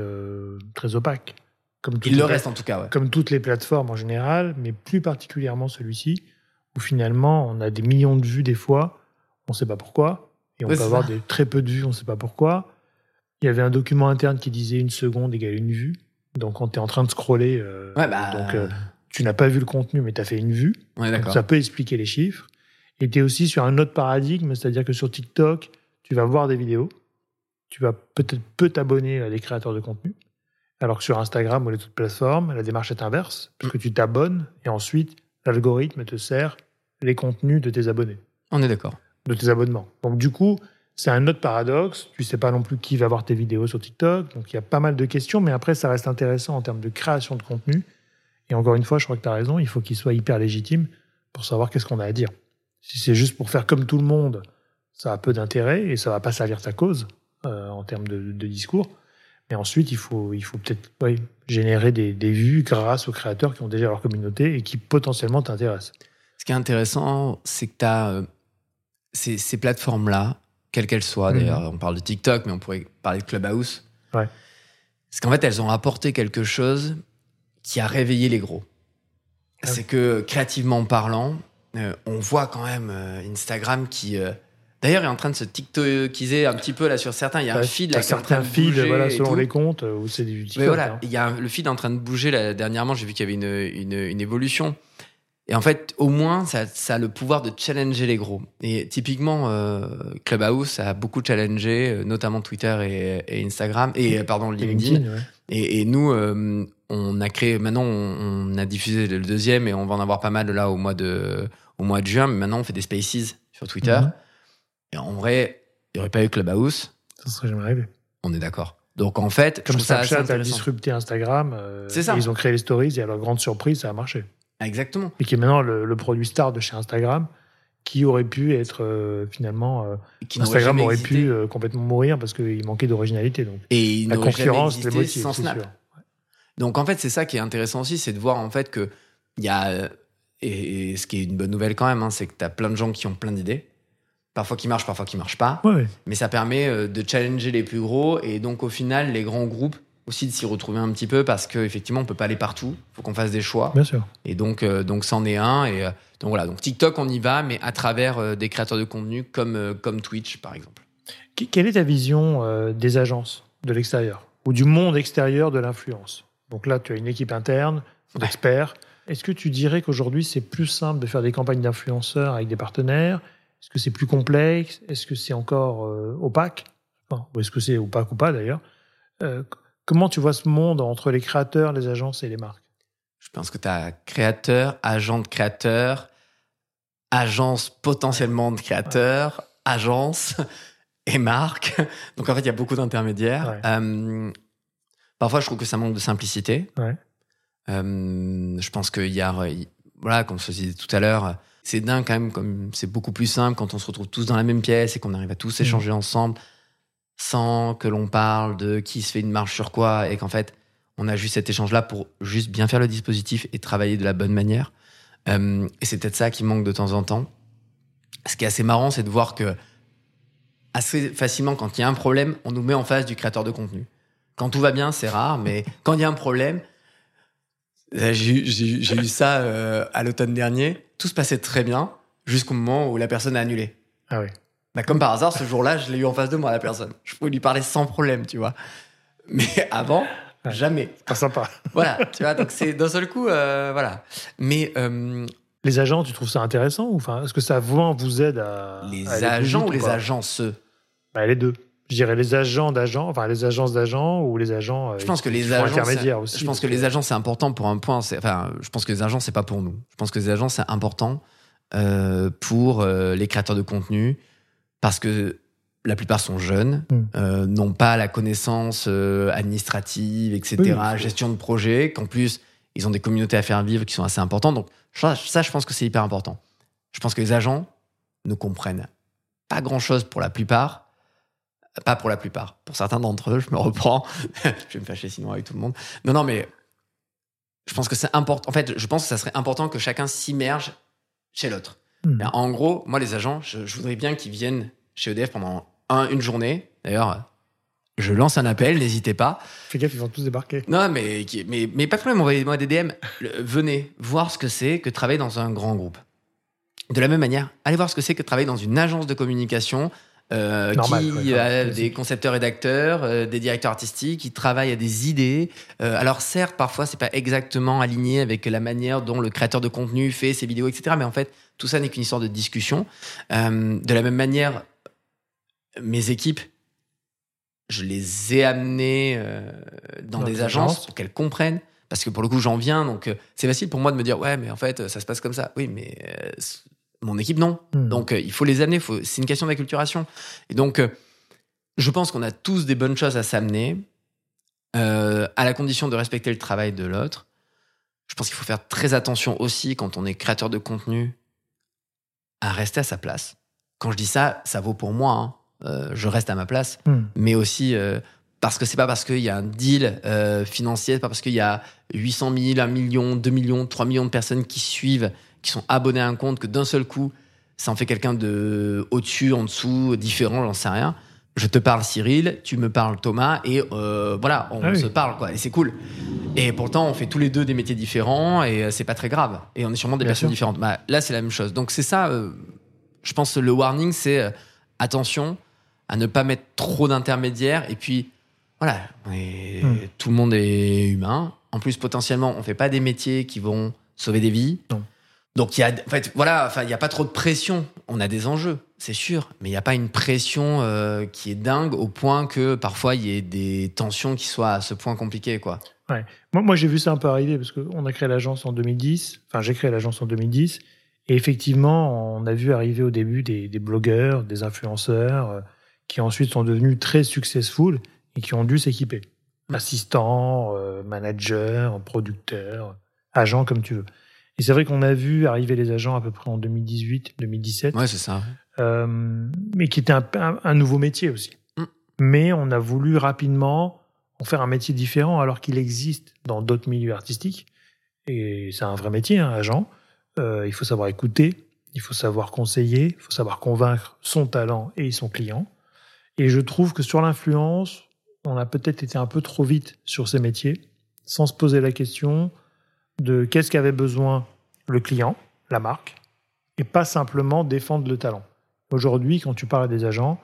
très opaque. Comme Il le reste en tout cas. Ouais. Comme toutes les plateformes en général, mais plus particulièrement celui-ci, où finalement on a des millions de vues des fois, on ne sait pas pourquoi, et on peut avoir des, très peu de vues, on ne sait pas pourquoi. Il y avait un document interne qui disait une seconde égale une vue. Donc, quand tu es en train de scroller, euh, bah, donc, euh, tu n'as pas vu le contenu, mais tu as fait une vue. ça peut expliquer les chiffres. Et tu es aussi sur un autre paradigme, c'est-à-dire que sur TikTok, tu vas voir des vidéos. Tu vas peut-être peu t'abonner à des créateurs de contenu. Alors que sur Instagram ou les autres plateformes, la démarche est inverse, puisque tu t'abonnes et ensuite l'algorithme te sert les contenus de tes abonnés. On est d'accord. De tes abonnements. Donc du coup, c'est un autre paradoxe. Tu sais pas non plus qui va voir tes vidéos sur TikTok. Donc il y a pas mal de questions, mais après, ça reste intéressant en termes de création de contenu. Et encore une fois, je crois que tu as raison, il faut qu'il soit hyper légitime pour savoir qu'est-ce qu'on a à dire. Si c'est juste pour faire comme tout le monde, ça a peu d'intérêt et ça va pas servir ta cause euh, en termes de, discours. Mais ensuite, il faut, il faut peut-être générer des, vues grâce aux créateurs qui ont déjà leur communauté et qui potentiellement t'intéressent. Ce qui est intéressant, c'est que tu as euh, ces plateformes-là quelle qu'elle soit. Mhm. D'ailleurs, on parle de TikTok, mais on pourrait parler de Clubhouse. C'est qu'en fait, elles ont apporté quelque chose qui a réveillé les gros. Ah C'est que créativement parlant, euh, on voit quand même euh, Instagram qui, euh, d'ailleurs, est en train de se tiktokiser un petit peu là sur certains. Il y a un feed là qui est en train certains de feeds, bouger voilà, selon les comptes, euh, où c'est du TikTok. Mais voilà, hein. il y a le feed est en train de bouger. Là, dernièrement, j'ai vu qu'il y avait une, une, une évolution. Et en fait, au moins, ça, ça a le pouvoir de challenger les gros. Et typiquement, euh, Clubhouse a beaucoup challengé, euh, notamment Twitter et, et Instagram, et euh, pardon, Et LinkedIn. ouais. Et, et nous, euh, on a créé, maintenant, on, on a diffusé le deuxième et on va en avoir pas mal là au mois de, au mois de juin. Mais maintenant, on fait des spaces sur Twitter. Mhm. Et en vrai, il n'y aurait pas eu Clubhouse. Ça serait jamais arrivé. On est d'accord. Donc en fait, Comme trouve ça Snapchat a disrupté Instagram, euh, C'est ça. ils ont créé les stories et à leur grande surprise, ça a marché. Exactement. Et qui est maintenant le, le produit star de chez Instagram, qui aurait pu être euh, finalement. euh, Qui Instagram aurait pu euh, complètement mourir parce qu'il manquait d'originalité. Donc Et il la concurrence les motive, sans Snap. sûr. Donc en fait, c'est ça qui est intéressant aussi, c'est de voir en fait que il y a et, et ce qui est une bonne nouvelle quand même, hein, c'est que tu as plein de gens qui ont plein d'idées, parfois qui marchent, parfois qui marchent pas, Ouais, ouais. mais ça permet de challenger les plus gros et donc au final les grands groupes aussi de s'y retrouver un petit peu parce qu'effectivement on peut pas aller partout, faut qu'on fasse des choix. Bien sûr. et donc euh, donc c'en est un. Et euh, donc voilà. Donc TikTok on y va mais à travers euh, des créateurs de contenu comme comme Twitch par exemple. Qu- Quelle est ta vision des agences de l'extérieur ou du monde extérieur de l'influence? Donc là, tu as une équipe interne Ouais. d'experts. Est-ce que tu dirais qu'aujourd'hui, c'est plus simple de faire des campagnes d'influenceurs avec des partenaires? Est-ce que c'est plus complexe? Est-ce que c'est encore opaque? Enfin, Ou est-ce que c'est opaque ou pas d'ailleurs? Euh, Comment tu vois ce monde entre les créateurs, les agences et les marques? Je pense que tu as créateur, agent de créateur, agence potentiellement de créateur, agence et marque. Donc en fait, il y a beaucoup d'intermédiaires. Ouais. Euh, parfois, je trouve que ça manque de simplicité. Ouais. Euh, je pense qu'il y a, il- voilà, comme je disais tout à l'heure, c'est dingue quand même, comme c'est beaucoup plus simple quand on se retrouve tous dans la même pièce et qu'on arrive à tous échanger ensemble sans que l'on parle de qui se fait une marche sur quoi et qu'en fait, on a juste cet échange-là pour juste bien faire le dispositif et travailler de la bonne manière. Euh, et c'est peut-être ça qui manque de temps en temps. Ce qui est assez marrant, c'est de voir que assez facilement, quand il y a un problème, on nous met en face du créateur de contenu. Quand tout va bien, c'est rare, mais <laughs> quand il y a un problème, euh, j'ai eu- j'ai ça euh, à l'automne dernier, tout se passait très bien jusqu'au moment où la personne a annulé. Ah oui. Bah, comme par hasard, ce jour-là, je l'ai eu en face de moi, la personne. Je pouvais lui parler sans problème, tu vois. Mais <laughs> avant, Ouais. jamais. Pas sympa. Voilà, tu vois, donc c'est d'un seul coup, euh, voilà. Mais euh, Les agents, tu trouves ça intéressant ou enfin, Est-ce que ça vraiment vous aide à. les à agents ou les agences Bah, Les deux. Je dirais les agents d'agents, enfin les agences d'agents ou les agents. euh, Je pense que les agents, intermédiaires aussi. je pense que les agents c'est important pour un point. Enfin, je pense que les agents c'est pas pour nous. Je pense que les agents c'est important euh, pour euh, les créateurs de contenu parce que la plupart sont jeunes, Mm. euh, n'ont pas la connaissance euh, administrative, etc., Oui, gestion de projet, qu'en plus ils ont des communautés à faire vivre qui sont assez importantes. Donc ça, ça, je pense que c'est hyper important. Je pense que les agents ne comprennent pas grand-chose pour la plupart. Pas pour la plupart. Pour certains d'entre eux, je me reprends. <laughs> je vais me fâcher sinon avec tout le monde. Non, non, mais je pense que c'est important. En fait, je pense que ça serait important que chacun s'immerge chez l'autre. Hmm. En gros, moi, les agents, je, je voudrais bien qu'ils viennent chez EDF pendant un, une journée. D'ailleurs, je lance un appel, n'hésitez pas. Fais gaffe, ils vont tous débarquer. Non, mais, mais, mais pas de problème, envoyez-moi des DM. Venez voir ce que c'est que travailler dans un grand groupe. De la même manière, allez voir ce que c'est que travailler dans une agence de communication euh, Normal, qui ouais, a des concepteurs rédacteurs, euh, des directeurs artistiques, qui travaillent à des idées. Euh, alors certes, parfois c'est pas exactement aligné avec la manière dont le créateur de contenu fait ses vidéos, etc. Mais en fait, tout ça n'est qu'une histoire de discussion. Euh, de la même manière, mes équipes, je les ai amenées euh, dans Dans des agences pour qu'elles comprennent. Parce que pour le coup, j'en viens, donc euh, c'est facile pour moi de me dire ouais, mais en fait, ça se passe comme ça. Oui, mais mon équipe non. Hmm. Donc il faut les amener. faut- C'est une question d'acculturation. Et donc, je pense qu'on a tous des bonnes choses à s'amener, à la condition de respecter le travail de l'autre. Je pense qu'il faut faire très attention aussi quand on est créateur de contenu à rester à sa place. Quand je dis ça, ça vaut pour moi. hein. Euh, je reste à ma place Hmm. mais aussi euh, parce que c'est pas parce qu'il y a un deal euh, financier, pas parce qu'il y a 800 000, 1 million, 2 millions, 3 millions de personnes qui suivent, qui sont abonnés à un compte, que d'un seul coup, ça en fait quelqu'un de au-dessus, en dessous, différent, j'en sais rien. Je te parle Cyril, tu me parles Thomas, et euh, voilà, on Ah oui. se parle, quoi, et c'est cool. Et pourtant, on fait tous les deux des métiers différents, et euh, c'est pas très grave. Et on est sûrement des Bien personnes sûr. différentes. Bah, là, c'est la même chose. Donc, c'est ça, euh, je pense, le warning, c'est euh, attention à ne pas mettre trop d'intermédiaires, et puis, voilà, Hmm. tout le monde est humain. En plus, potentiellement, on fait pas des métiers qui vont sauver des vies. Non. Donc, il y a, en fait, voilà, enfin, il n'y a pas trop de pression. On a des enjeux, c'est sûr, mais il n'y a pas une pression euh, qui est dingue au point que parfois il y ait des tensions qui soient à ce point compliquées, quoi. Moi, moi j'ai vu ça un peu arriver parce qu'on a créé l'agence en 2010. Enfin, j'ai créé l'agence en 2010. Et effectivement, on a vu arriver au début des, des blogueurs, des influenceurs euh, qui ensuite sont devenus très successful et qui ont dû s'équiper. Assistants, euh, managers, producteurs, agents, comme tu veux. Et c'est vrai qu'on a vu arriver les agents à peu près en 2018, 2017. Ouais, c'est ça. euh, mais qui était un, un- un nouveau métier aussi. Mm. Mais on a voulu rapidement en faire un métier différent alors qu'il existe dans d'autres milieux artistiques. Et c'est un vrai métier, un agent. Euh, il faut savoir écouter, il faut savoir conseiller, il faut savoir convaincre son talent et son client. Et je trouve que sur l'influence, on a peut-être été un peu trop vite sur ces métiers, sans se poser la question de qu'est-ce qu'avait besoin le client, la marque, et pas simplement défendre le talent. Aujourd'hui, quand tu parles à des agents,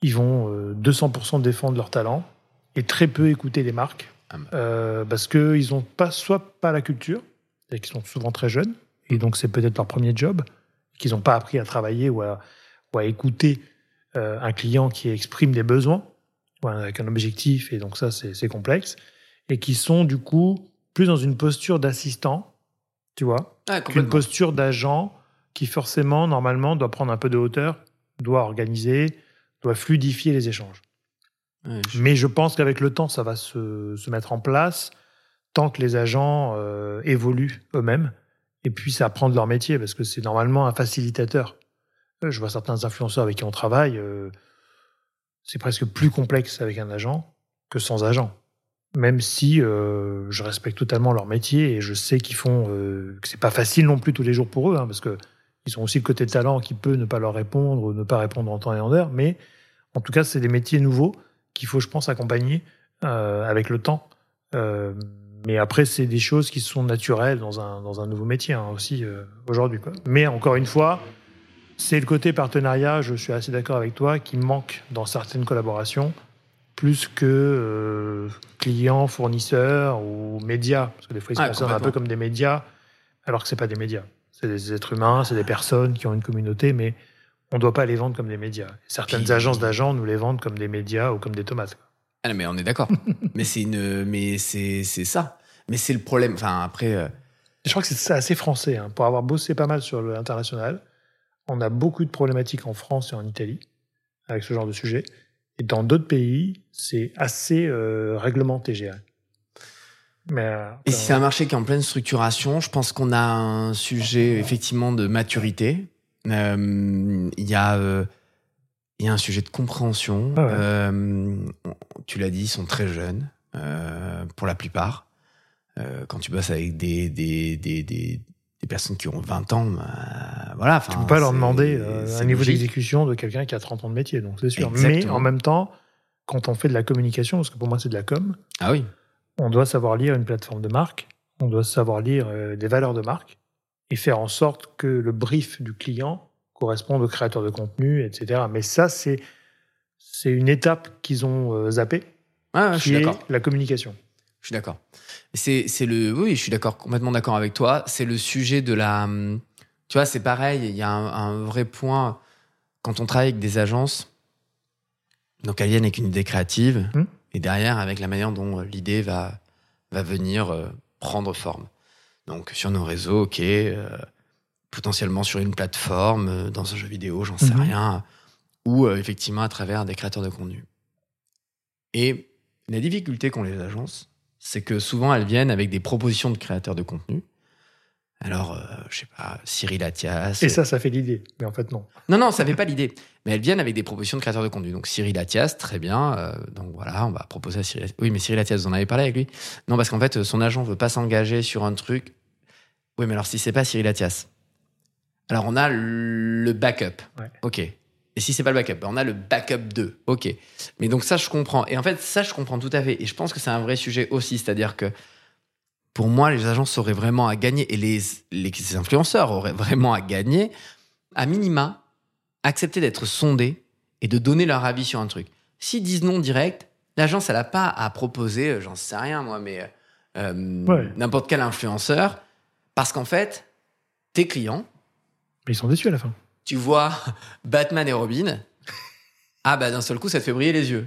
ils vont euh, 200% défendre leur talent et très peu écouter les marques Ah bah. euh, parce qu'ils n'ont pas, soit pas la culture, c'est-à-dire qu'ils sont souvent très jeunes, et donc c'est peut-être leur premier job, qu'ils n'ont pas appris à travailler ou à, ou à écouter euh, un client qui exprime des besoins ou avec un objectif, et donc ça c'est c'est complexe, et qui sont du coup plus dans une posture d'assistant, tu vois, Ouais, qu'une posture d'agent qui forcément, normalement, doit prendre un peu de hauteur, doit organiser, doit fluidifier les échanges. Ouais, je- Mais je pense qu'avec le temps, ça va se, se mettre en place tant que les agents euh, évoluent eux-mêmes et puissent apprendre leur métier, parce que c'est normalement un facilitateur. Euh, Je vois certains influenceurs avec qui on travaille, euh, c'est presque plus complexe avec un agent que sans agent. Même si euh, je respecte totalement leur métier et je sais qu'ils font euh, que c'est pas facile non plus tous les jours pour eux, hein, parce que ils ont aussi le côté talent qui peut ne pas leur répondre ou ne pas répondre en temps et en heure. Mais en tout cas, c'est des métiers nouveaux qu'il faut, je pense, accompagner euh, avec le temps. Euh, mais après, c'est des choses qui sont naturelles dans un, dans un nouveau métier hein, aussi euh, aujourd'hui. Mais encore une fois, c'est le côté partenariat, je suis assez d'accord avec toi, qui manque dans certaines collaborations, plus que euh, clients, fournisseurs ou médias. Parce que des fois, ils se Ouais, concernent un peu comme des médias, alors que c'est pas des médias. C'est des êtres humains, c'est des personnes qui ont une communauté, mais on ne doit pas les vendre comme des médias. Certaines Puis- agences d'agents nous les vendent comme des médias ou comme des tomates. Ah non, mais on est d'accord. <laughs> mais c'est une, mais c'est, ça. Mais c'est le problème. Enfin, après, euh, Je crois que c'est c'est assez français. hein. Pour avoir bossé pas mal sur l'international, on a beaucoup de problématiques en France et en Italie avec ce genre de sujet. Et dans d'autres pays, c'est assez euh, réglementé, j'ai Mais euh, Et si c'est un marché qui est en pleine structuration, je pense qu'on a un sujet effectivement de maturité. Euh, Il y a, euh, il y a un sujet de compréhension. Ah ouais. Tu l'as dit, ils sont très jeunes pour la plupart. Quand tu bosses avec des des, des, des, des personnes qui ont 20 ans, bah, voilà. tu peux pas leur demander euh, un niveau d'exécution de quelqu'un qui a 30 ans de métier, donc c'est sûr. Mais en même temps, quand on fait de la communication, parce que pour moi c'est de la com, Ah oui. on doit savoir lire une plateforme de marque, on doit savoir lire euh, des valeurs de marque et faire en sorte que le brief du client corresponde au créateur de contenu, etc. Mais ça, c'est c'est une étape qu'ils ont euh, zappée, Ah, je suis qui est la communication. Je suis d'accord. C'est, c'est le, oui, je suis d'accord, complètement d'accord avec toi. C'est le sujet de la, hum, tu vois, c'est pareil. Il y a un, un vrai point quand on travaille avec des agences. Donc elles viennent avec une idée créative Hmm. et derrière avec la manière dont euh, l'idée va va venir euh, prendre forme. Donc sur nos réseaux, ok, euh, potentiellement sur une plateforme, euh, dans un jeu vidéo, j'en sais Mhm. rien, ou effectivement à travers des créateurs de contenu. Et la difficulté qu'ont les agences, c'est que souvent elles viennent avec des propositions de créateurs de contenu. Alors, euh, je sais pas, Cyril Athias. Et ça, ça fait l'idée. Mais en fait, non. Non, non, ça fait pas l'idée. Mais elles viennent avec des propositions de créateurs de contenu. Donc Cyril Athias, très bien. euh, donc voilà, on va proposer à Cyril. Oui, mais Cyril Athias, vous en avez parlé avec lui Non, parce qu'en fait, son agent veut pas s'engager sur un truc. Oui, mais alors si c'est pas Cyril Athias. Alors on a le backup. Ouais. Ok. Et si c'est pas le backup, ben, on a le backup 2. Ok. Mais donc ça, je comprends. Et en fait, ça, je comprends tout à fait. Et je pense que c'est un vrai sujet aussi. C'est-à-dire que pour moi, les agences auraient vraiment à gagner et les, les influenceurs auraient vraiment à gagner, à minima, accepter d'être sondés et de donner leur avis sur un truc. S'ils disent non direct, l'agence, elle n'a pas à proposer, euh, j'en sais rien moi, mais euh, n'importe quel influenceur, parce qu'en fait, tes clients. Ils sont déçus à la fin. Tu vois <laughs> Batman et Robin. Ah bah d'un seul coup, ça te fait briller les yeux.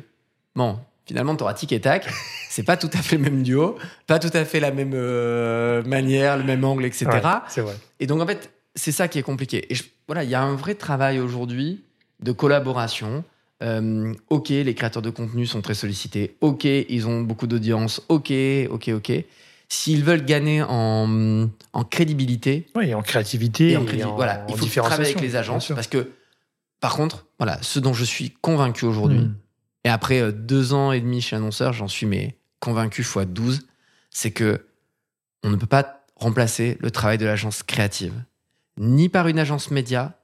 Bon, finalement, tu auras tic et tac. C'est pas tout à fait le même duo, pas tout à fait la même euh, manière, le même angle, etc. c'est vrai. Et donc en fait, c'est ça qui est compliqué. Et voilà, il y a un vrai travail aujourd'hui de collaboration. Euh, ok, les créateurs de contenu sont très sollicités. Ok, ils ont beaucoup d'audience. Ok, ok, ok. S'ils veulent gagner en, en crédibilité. Oui, en créativité. Et en, voilà, il faut travailler avec les agences parce que, par contre, voilà, ce dont je suis convaincu aujourd'hui, hmm. et après euh, deux ans et demi chez annonceur, j'en suis mais convaincu fois 12, c'est que on ne peut pas remplacer le travail de l'agence créative, ni par une agence média,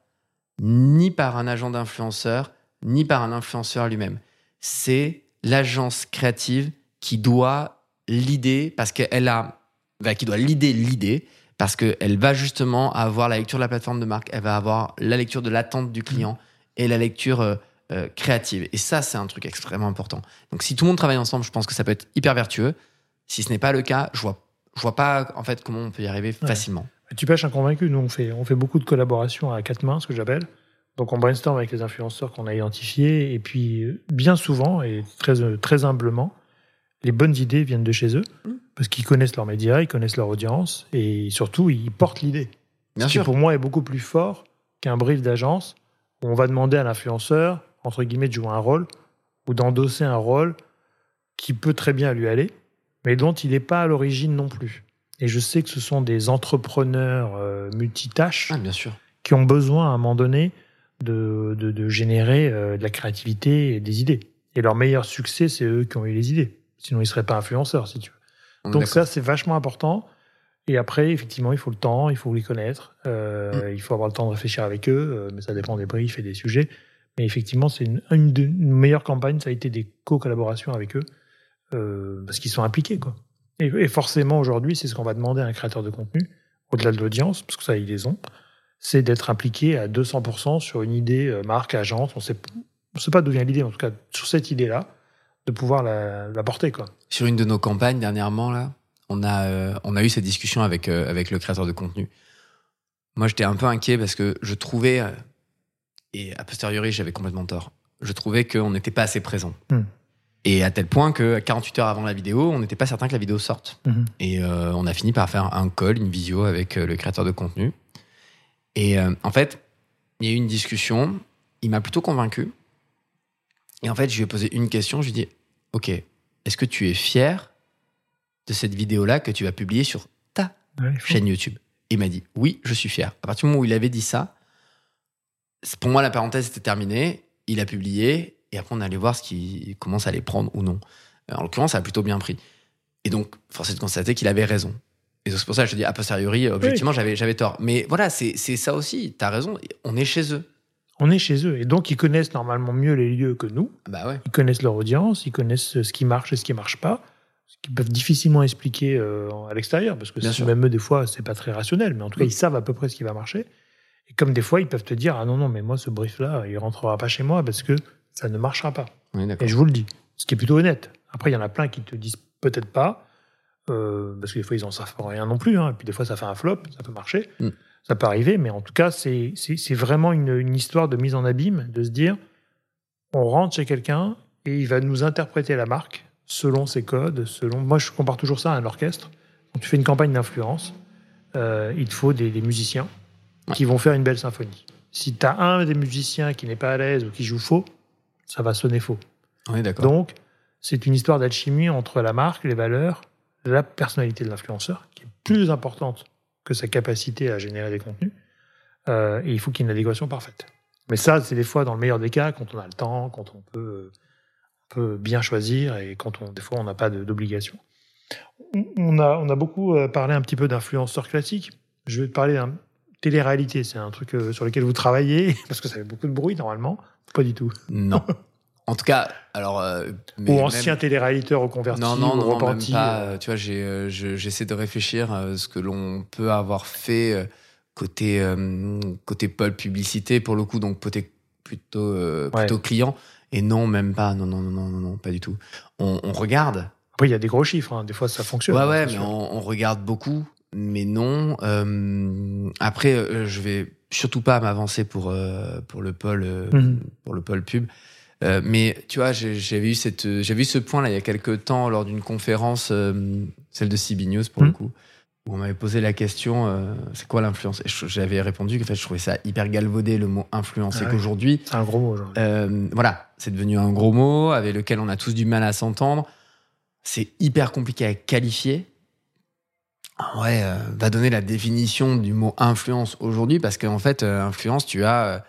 ni par un agent d'influenceur, ni par un influenceur lui-même. C'est l'agence créative qui doit l'idée parce qu'elle a, qui doit l'idée l'idée parce qu'elle va justement avoir la lecture de la plateforme de marque, elle va avoir la lecture de l'attente du client et la lecture euh, euh, créative. Et ça, c'est un truc extrêmement important. Donc, si tout le monde travaille ensemble, je pense que ça peut être hyper vertueux. Si ce n'est pas le cas, je vois, je vois pas en fait comment on peut y arriver facilement. Tu pêches un convaincu. Nous, on fait, on fait beaucoup de collaborations à quatre mains, ce que j'appelle. Donc on brainstorm avec les influenceurs qu'on a identifiés et puis bien souvent et très, très humblement, les bonnes idées viennent de chez eux mmh. parce qu'ils connaissent leurs médias, ils connaissent leur audience et surtout ils portent l'idée. Ce qui pour moi est beaucoup plus fort qu'un brief d'agence où on va demander à l'influenceur entre guillemets de jouer un rôle ou d'endosser un rôle qui peut très bien lui aller, mais dont il n'est pas à l'origine non plus. Et je sais que ce sont des entrepreneurs euh, multitâches ah, bien sûr. qui ont besoin à un moment donné de, de, générer euh, de la créativité et des idées. Et leur meilleur succès, c'est eux qui ont eu les idées. Sinon, ils ne seraient pas influenceurs, si tu veux. Donc ça, c'est vachement important. Et après, effectivement, il faut le temps, il faut les connaître, euh, mm. il faut avoir le temps de réfléchir avec eux, euh, mais ça dépend des briefs et des sujets. Mais effectivement, c'est une, une, de nos meilleures campagnes, ça a été des co-collaborations avec eux, euh, parce qu'ils sont impliqués. Quoi. Et, et forcément, aujourd'hui, c'est ce qu'on va demander à un créateur de contenu, au-delà de l'audience, parce que ça, ils les ont c'est d'être impliqué à 200% sur une idée marque, agence. On sait, ne sait pas d'où vient l'idée, en tout cas sur cette idée-là, de pouvoir la, porter. Quoi. Sur une de nos campagnes dernièrement, là, on a, euh, on a eu cette discussion avec, euh, avec le créateur de contenu. Moi, j'étais un peu inquiet parce que je trouvais, et a posteriori, j'avais complètement tort, je trouvais qu'on n'était pas assez présent. Hmm. Et à tel point que 48 heures avant la vidéo, on n'était pas certain que la vidéo sorte. Hmm. Et on a fini par faire un call, une visio avec le créateur de contenu. Et euh, en fait, il y a eu une discussion. Il m'a plutôt convaincu. Et en fait, je lui ai posé une question. Je lui ai dit Ok, est-ce que tu es fier de cette vidéo-là que tu vas publier sur ta chaîne YouTube? Il m'a dit Oui, je suis fier. À partir du moment où il avait dit ça, pour moi, la parenthèse était terminée. Il a publié. Et après, on allait voir ce qui, comment ça allait prendre ou non. En l'occurrence, ça a plutôt bien pris. Et donc, force est de constater qu'il avait raison. Et c'est pour ça que je te dis, a posteriori, objectivement, j'avais, j'avais tort. Mais voilà, c'est, c'est ça aussi. Tu as raison. On est chez eux. On est chez eux. Et donc, ils connaissent normalement mieux les lieux que nous. Bah ouais. Ils connaissent leur audience, ils connaissent ce qui marche et ce qui marche pas. Ce qu'ils peuvent difficilement expliquer euh, à l'extérieur. Parce que même eux, des fois, c'est pas très rationnel. Mais en tout cas, ils savent à peu près ce qui va marcher. Et comme des fois, ils peuvent te dire, ah non, non, mais moi, ce brief-là, il rentrera pas chez moi parce que ça ne marchera pas. et je vous le dis. Ce qui est plutôt honnête. Après, il y en a plein qui te disent peut-être pas. Euh, parce que des fois ils en savent rien non plus, hein, et puis des fois ça fait un flop, ça peut marcher, mm. Ça peut arriver, mais en tout cas c'est vraiment une, une, histoire de mise en abîme, de se dire on rentre chez quelqu'un et il va nous interpréter la marque selon ses codes, selon. Moi je compare toujours ça à un orchestre. Quand tu fais une campagne d'influence, euh, il te faut des, musiciens qui vont faire une belle symphonie. Si tu as un des musiciens qui n'est pas à l'aise ou qui joue faux, ça va sonner faux. Donc c'est une histoire d'alchimie entre la marque, les valeurs la personnalité de l'influenceur, qui est plus importante que sa capacité à générer des contenus. Euh, et il faut qu'il y ait une adéquation parfaite. Mais ça, c'est des fois dans le meilleur des cas, quand on a le temps, quand on peut, on peut bien choisir et quand on, des fois on n'a pas d'obligation. On a, on a beaucoup euh, parlé un petit peu d'influenceurs classiques. Je vais te parler d'un télé-réalité, c'est un truc euh, sur lequel vous travaillez <laughs> Parce que ça fait beaucoup de bruit normalement. Pas du tout. Non. <laughs> En tout cas, alors. euh, mais Ou même- ancien télé-réaliteur reconverti Non, non, ou non, même pas. euh, Euh, Tu vois, euh, je- j'essaie de réfléchir à ce que l'on peut avoir fait côté euh, côté pôle publicité pour le coup, donc côté plutôt Ouais. plutôt client. Et non, même pas. Non, non, non, non, non, pas du tout. On, on regarde. Après, il y a des gros chiffres. hein. Des fois, ça fonctionne. Ouais, hein, ouais, mais on, on regarde beaucoup, mais non. Après, je vais surtout pas m'avancer pour pour le pôle Mhm. pour le pôle pub. Euh, mais tu vois, j'avais eu cette, j'avais eu ce point là il y a quelques temps lors d'une conférence, euh, celle de CB News pour le Mhm. coup, où on m'avait posé la question, euh, c'est quoi l'influence? Et J'avais répondu qu'en fait, je trouvais ça hyper galvaudé le mot influence, et Ah ouais. qu'aujourd'hui, C'est un gros mot voilà, c'est devenu un gros mot avec lequel on a tous du mal à s'entendre. C'est hyper compliqué à qualifier. Ouais, va donner la définition du mot influence aujourd'hui parce qu'en fait, influence, tu as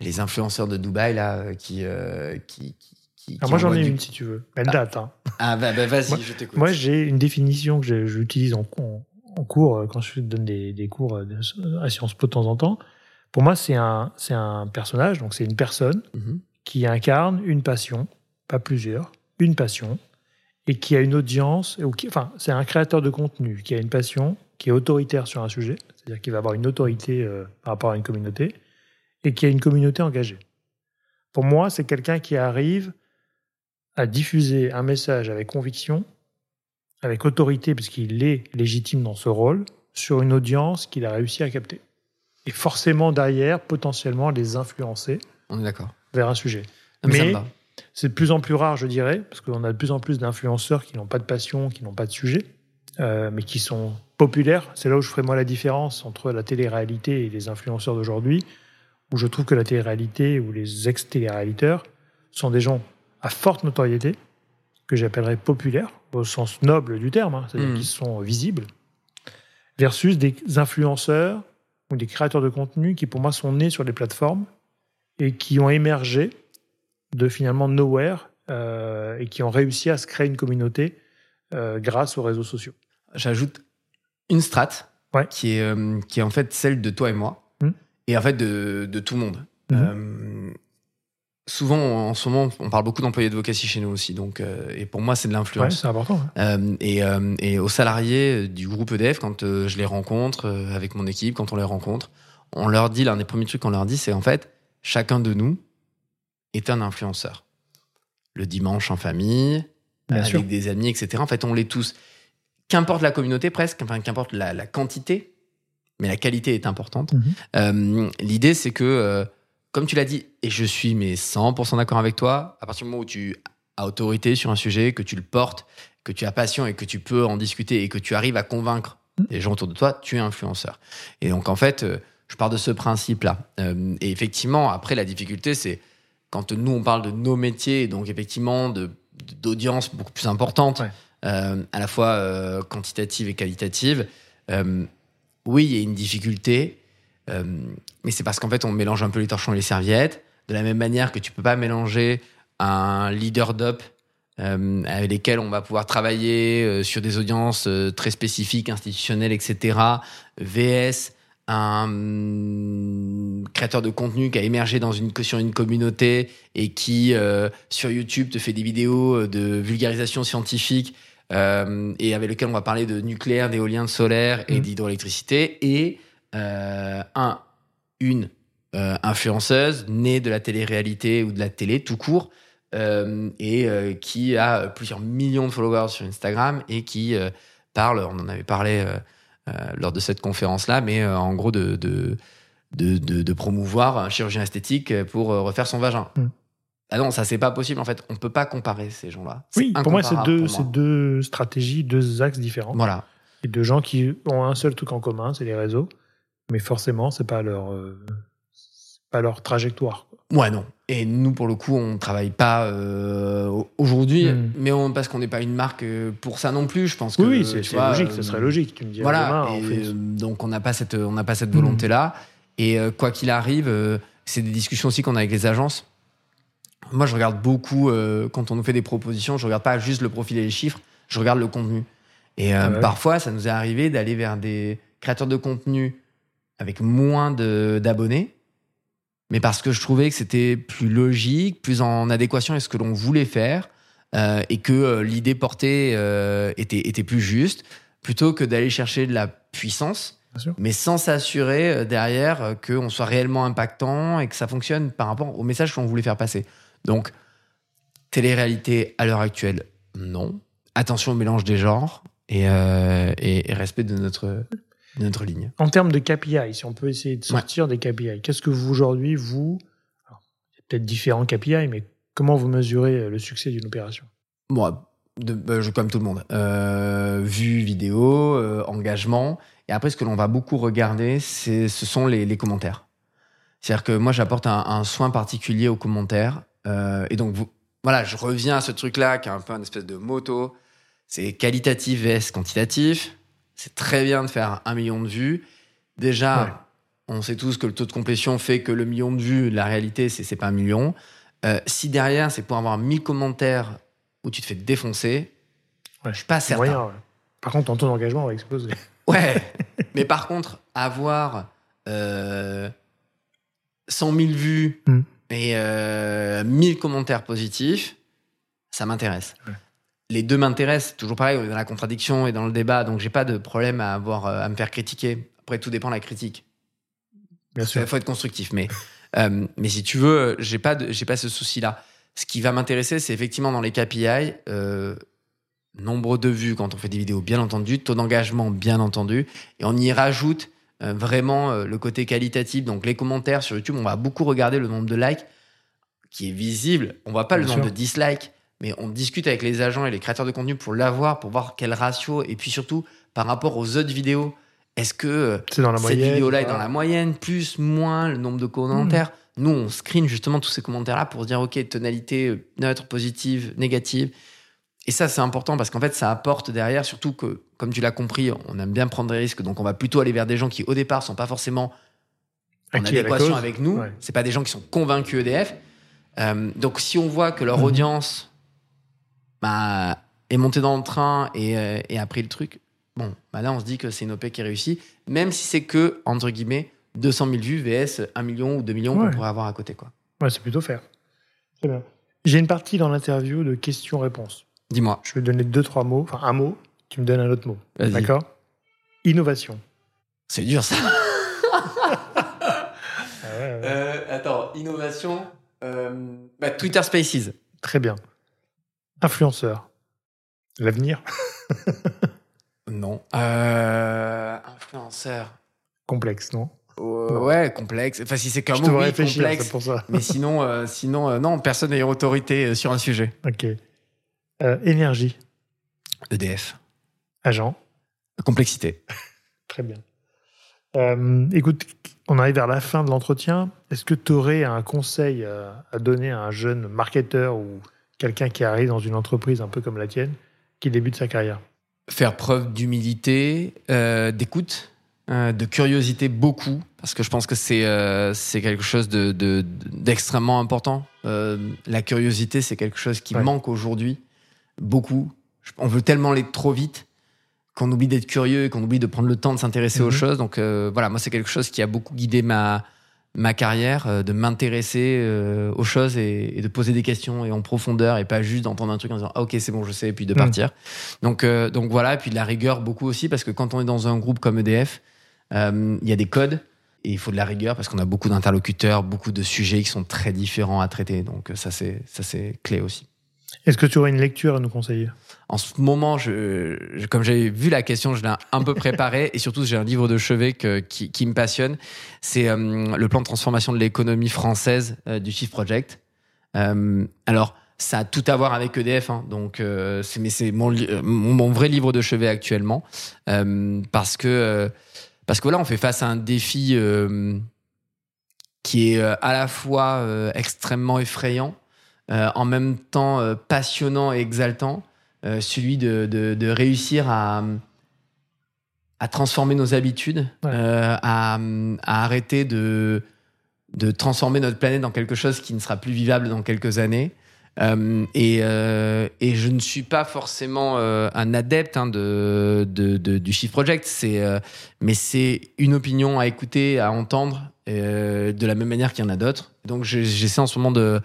les influenceurs de Dubaï là euh, qui euh, qui qui, qui- Alors qui moi, j'en ai du- une si tu veux. Elle Ah. date. hein. Ah bah, bah, vas-y, Moi- je t'écoute. Moi, j'ai une définition que j'utilise en, en, en cours euh, quand je donne des, des cours de- à Sciences Po de temps en temps. Pour moi, c'est un, c'est un personnage, donc c'est une personne Mhm. qui incarne une passion, pas plusieurs, une passion, et qui a une audience, ou qui, enfin, c'est un créateur de contenu qui a une passion, qui est autoritaire sur un sujet, c'est-à-dire qu'il va avoir une autorité euh, par rapport à une communauté, et qui a une communauté engagée. Pour moi, c'est quelqu'un qui arrive à diffuser un message avec conviction, avec autorité, puisqu'il est légitime dans ce rôle, sur une audience qu'il a réussi à capter. Et forcément, derrière, potentiellement, les influencer On est d'accord. vers un sujet. Non, mais. C'est de plus en plus rare, je dirais, parce qu'on a de plus en plus d'influenceurs qui n'ont pas de passion, qui n'ont pas de sujet, euh, mais qui sont populaires. C'est là où je ferai moi la différence entre la télé-réalité et les influenceurs d'aujourd'hui, où je trouve que la télé-réalité ou les ex-télé-réaliteurs sont des gens à forte notoriété, que j'appellerais populaires, au sens noble du terme, hein, c'est-à-dire Mhm. qu'ils sont visibles, versus des influenceurs ou des créateurs de contenu qui, pour moi, sont nés sur les plateformes et qui ont émergé de finalement nowhere euh, et qui ont réussi à se créer une communauté euh, grâce aux réseaux sociaux. J'ajoute une strate Ouais. qui, est, euh, qui est en fait celle de toi et moi. Et en fait de, de tout le monde. Mhm. Euh, souvent, en ce moment, on parle beaucoup d'employés de vocation chez nous aussi, donc, euh, et pour moi, c'est de Ouais, l'influence. c'est important. Euh, et, et aux salariés du groupe EDF, quand je les rencontre avec mon équipe, quand on les rencontre, on leur dit, l'un des premiers trucs qu'on leur dit, c'est en fait, chacun de nous est un influenceur. Le dimanche en famille, Bien avec sûr. des amis, etc. En fait, on l'est tous. Qu'importe la communauté presque, enfin, qu'importe la, la quantité, mais la qualité est importante. Mhm. Euh, L'idée, c'est que, euh, comme tu l'as dit, et je suis mais 100% d'accord avec toi, à partir du moment où tu as autorité sur un sujet, que tu le portes, que tu as passion et que tu peux en discuter et que tu arrives à convaincre Mhm. les gens autour de toi, tu es influenceur. Et donc, en fait, euh, je pars de ce principe-là. Et effectivement, après, la difficulté, c'est quand nous, on parle de nos métiers, donc effectivement d'audience beaucoup plus importante, Ouais. à la fois quantitative et qualitative. euh, oui, il y a une difficulté, euh, mais c'est parce qu'en fait, on mélange un peu les torchons et les serviettes, de la même manière que tu peux pas mélanger un leader d'up euh, avec lesquels on va pouvoir travailler euh, sur des audiences très spécifiques, institutionnelles, etc. VS un hum, créateur de contenu qui a émergé dans une, sur une communauté et qui, sur YouTube, te fait des vidéos de vulgarisation scientifique euh, et avec lequel on va parler de nucléaire, d'éolien, de solaire et Mhm. d'hydroélectricité. Et euh, un, une euh, influenceuse née de la télé-réalité ou de la télé tout court et qui a plusieurs millions de followers sur Instagram et qui parle, on en avait parlé lors de cette conférence-là, mais en gros de, de, de, de- de promouvoir un chirurgien esthétique pour refaire son vagin. Mm. Ah non, ça c'est pas possible en fait. On peut pas comparer ces gens-là. Oui, pour moi, c'est deux, deux stratégies, deux axes différents. Voilà. Et deux gens qui ont un seul truc en commun, c'est les réseaux. Mais forcément, c'est pas leur, euh, pas leur trajectoire. Ouais, non. Et nous, pour le coup, on travaille pas euh, aujourd'hui, Mm. mais on, parce qu'on n'est pas une marque euh, pour ça non plus. Je pense que Oui, oui, c'est logique, euh, ce serait logique. Tu me dis Voilà, demain, et, fait- donc on n'a pas cette, on n'a pas cette Mhm. volonté-là. Et euh, quoi qu'il arrive, c'est des discussions aussi qu'on a avec les agences. Moi, je regarde beaucoup euh, quand on nous fait des propositions. Je regarde pas juste le profil et les chiffres. Je regarde le contenu. Et euh, ouais. parfois, ça nous est arrivé d'aller vers des créateurs de contenu avec moins d'abonnés, mais parce que je trouvais que c'était plus logique, plus en adéquation avec ce que l'on voulait faire, euh, et que l'idée portée était, était plus juste, plutôt que d'aller chercher de la puissance, mais sans s'assurer derrière qu'on soit réellement impactant et que ça fonctionne par rapport au message qu'on voulait faire passer. Donc, télé-réalité à l'heure actuelle, non. Attention au mélange des genres et, et respect de notre notre ligne. En termes de KPI, si on peut essayer de sortir des KPI, qu'est-ce que vous aujourd'hui, vous, il y a peut-être différents KPI, mais comment vous mesurez le succès d'une opération? Moi, bah, je, comme tout le monde, euh, vue vidéo, euh, engagement, et après ce que l'on va beaucoup regarder, c'est ce sont les, commentaires. C'est-à-dire que moi j'apporte un, soin particulier aux commentaires, euh, et donc voilà, je reviens à ce truc-là qui est un peu une espèce de moto. C'est qualitatif vs quantitatif. C'est très bien de faire un million de vues. Déjà, on sait tous que le taux de complétion fait que le million de vues, la réalité, c'est c'est pas un million. Euh, si derrière, c'est pour avoir 1000 commentaires où tu te fais défoncer, je suis pas certain. Par contre, ton taux d'engagement va exploser. <laughs> Ouais, mais par contre, avoir euh, 100 000 vues hmm. Et euh, 1000 commentaires positifs, ça m'intéresse les deux m'intéressent. Toujours pareil, on est dans la contradiction et dans le débat, donc j'ai pas de problème à avoir euh, à me faire critiquer. Après, tout dépend de la critique. Bien sûr. Il faut être constructif, mais euh, mais si tu veux, j'ai pas j'ai pas ce souci-là. Ce qui va m'intéresser, c'est effectivement dans les KPI, euh, nombre de vues quand on fait des vidéos, bien entendu, taux d'engagement, bien entendu, et on y rajoute euh, vraiment le côté qualitatif. Donc les commentaires sur YouTube, on va beaucoup regarder le nombre de likes qui est visible. On voit pas le nombre de dislikes mais on discute avec les agents et les créateurs de contenu pour l'avoir, pour voir quel ratio, et puis surtout par rapport aux autres vidéos. Est-ce que dans cette vidéo-là est dans la moyenne, plus, moins, le nombre de commentaires? Hmm. Nous, on screen justement tous ces commentaires-là pour dire, OK, tonalité neutre, positive, négative. Et ça, c'est important parce qu'en fait, ça apporte derrière, surtout que, comme tu l'as compris, on aime bien prendre des risques. Donc, on va plutôt aller vers des gens qui, au départ, sont pas forcément en adéquation avec nous. Ce C'est pas des gens qui sont convaincus EDF. Euh, donc, si on voit que leur hmm. audience bah, est monté dans le train et, euh, et a pris le truc, bon, bah là, on se dit que c'est une OP qui réussit, même si c'est que, entre guillemets, 200 000 vues VS 1 million ou 2 millions qu'on pourrait avoir à côté. Quoi. Ouais, c'est plutôt faire. Très bien. J'ai une partie dans l'interview de questions-réponses. Dis-moi. Je vais donner deux, trois mots, enfin un mot, tu me donnes un autre mot. D'accord? Innovation. C'est dur ça. <laughs> Ah euh, attends, innovation. Euh, bah, Twitter Spaces. Très bien. Influenceur. L'avenir? <laughs> Non. Euh, influenceur. Complexe, non? Ouais, complexe. Enfin, si c'est qu'un mot, oui, complexe. Pour ça. Mais sinon, euh, sinon euh, non, personne n'a autorité sur un sujet. Ok. Énergie. EDF. Agent. Complexité. <laughs> Très bien. écoute, on arrive vers la fin de l'entretien. Est-ce que tu aurais un conseil à donner à un jeune marketeur ou quelqu'un qui arrive dans une entreprise un peu comme la tienne, qui débute sa carrière? Faire preuve d'humilité, euh, d'écoute, euh, de curiosité beaucoup, parce que je pense que c'est euh, c'est quelque chose de d'extrêmement important. la curiosité, c'est quelque chose qui manque aujourd'hui beaucoup. On veut tellement aller trop vite qu'on oublie d'être curieux et qu'on oublie de prendre le temps de s'intéresser aux mhm. choses. Donc voilà, moi c'est quelque chose qui a beaucoup guidé ma ma carrière, euh, de m'intéresser euh, aux choses et, de poser des questions et en profondeur et pas juste d'entendre un truc en disant ah ok c'est bon je sais et puis de mm. partir. Donc euh, donc voilà et puis de la rigueur beaucoup aussi parce que quand on est dans un groupe comme EDF, il y a des codes et il faut de la rigueur parce qu'on a beaucoup d'interlocuteurs, beaucoup de sujets qui sont très différents à traiter. Donc ça c'est ça c'est clé aussi. Est-ce que tu aurais une lecture à nous conseiller? En ce moment, comme j'avais vu la question, je l'ai un peu préparée et surtout j'ai un livre de chevet qui, me passionne. C'est euh, le plan de transformation de l'économie française euh, du Chief Project. Euh, alors, ça a tout à voir avec EDF, hein, donc c'est mais c'est mon, vrai livre de chevet actuellement parce que parce que là on fait face à un défi qui est à la fois extrêmement effrayant, en même temps passionnant et exaltant. Euh, celui de, de, réussir à, à transformer nos habitudes, euh, à, à, arrêter de, de transformer notre planète dans quelque chose qui ne sera plus vivable dans quelques années. Euh, et, euh, et, je ne suis pas forcément euh, un adepte hein, de, de, de, du Shift Project, mais c'est une opinion à écouter, à entendre, de la même manière qu'il y en a d'autres. Donc j'essaie en ce moment de,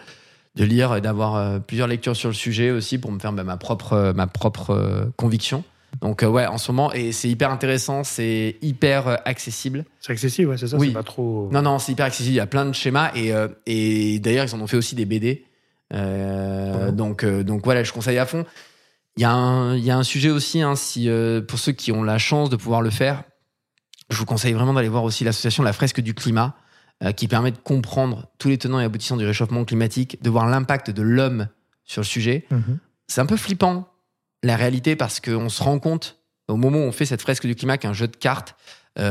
de lire et d'avoir plusieurs lectures sur le sujet aussi pour me faire bah, ma propre, ma propre conviction. Donc ouais, en ce moment, et c'est hyper intéressant, c'est hyper accessible. C'est accessible, ouais, c'est ça, oui. c'est pas trop... Non, non, c'est hyper accessible, il y a plein de schémas, et, et d'ailleurs, ils en ont fait aussi des BD. Euh, donc, euh, donc voilà, je conseille à fond. Il y, a un, il y a un sujet aussi, hein, si, euh, pour ceux qui ont la chance de pouvoir le faire, je vous conseille vraiment d'aller voir aussi l'association La Fresque du Climat, qui permet de comprendre tous les tenants et aboutissants du réchauffement climatique, de voir l'impact de l'homme sur le sujet. Mhm. C'est un peu flippant, la réalité, parce qu'on se rend compte, au moment où on fait cette fresque du climat, qu'un jeu de cartes, on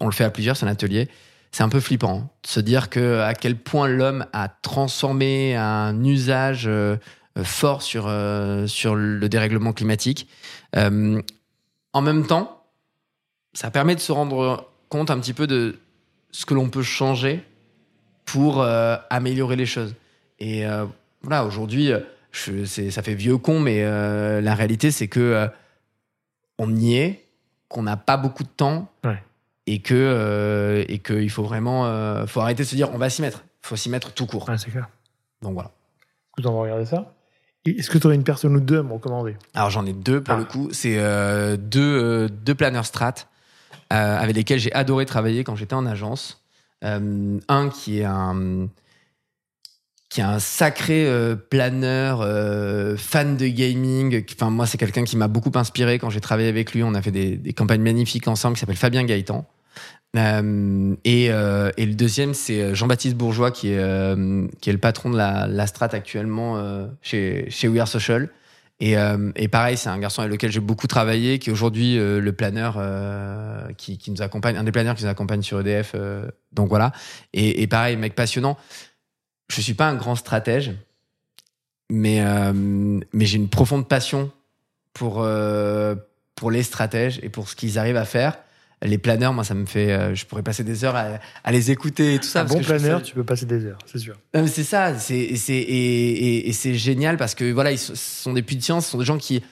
le fait à plusieurs, c'est un atelier, c'est un peu flippant hein, de se dire que à quel point l'homme a transformé un usage euh, fort sur euh, sur le dérèglement climatique. Euh, en même temps, ça permet de se rendre compte un petit peu de ce que l'on peut changer pour améliorer les choses. Et voilà, aujourd'hui, ça fait vieux con, mais la réalité, c'est que on y est, qu'on n'a pas beaucoup de temps, ouais. et que euh, et qu'il faut vraiment euh, faut arrêter de se dire on va s'y mettre. Faut s'y mettre tout court. Ouais, c'est clair. Donc voilà. Écoute on va regarder ça? Est-ce que tu aurais une personne ou deux à me recommander? Alors j'en ai deux pour ah. le coup. C'est euh, deux deux planeurs strat avec lesquels j'ai adoré travailler quand j'étais en agence un qui est un qui est un sacré planeur, fan de gaming. Enfin, moi, c'est quelqu'un qui m'a beaucoup inspiré quand j'ai travaillé avec lui. On a fait des, campagnes magnifiques ensemble, qui s'appelle Fabien Gaëtan. Euh, et, euh, et, le deuxième, c'est Jean-Baptiste Bourgeois, qui est, euh, qui est le patron de la, la strat actuellement chez, chez We Are Social. Et, et pareil, c'est un garçon avec lequel j'ai beaucoup travaillé, qui est aujourd'hui le planeur qui, qui, nous accompagne, un des planeurs qui nous accompagne sur EDF. donc voilà. Et, et, pareil, mec passionnant. Je suis pas un grand stratège, mais, mais j'ai une profonde passion pour, pour les stratèges et pour ce qu'ils arrivent à faire les planeurs, moi, ça me fait. Euh, je pourrais passer des heures à, les écouter et tout ça. Un bon planeur, tu peux passer des heures, c'est sûr. C'est ça, c'est et, et, c'est génial parce que voilà, ils sont des puits de science, ce sont des gens qui,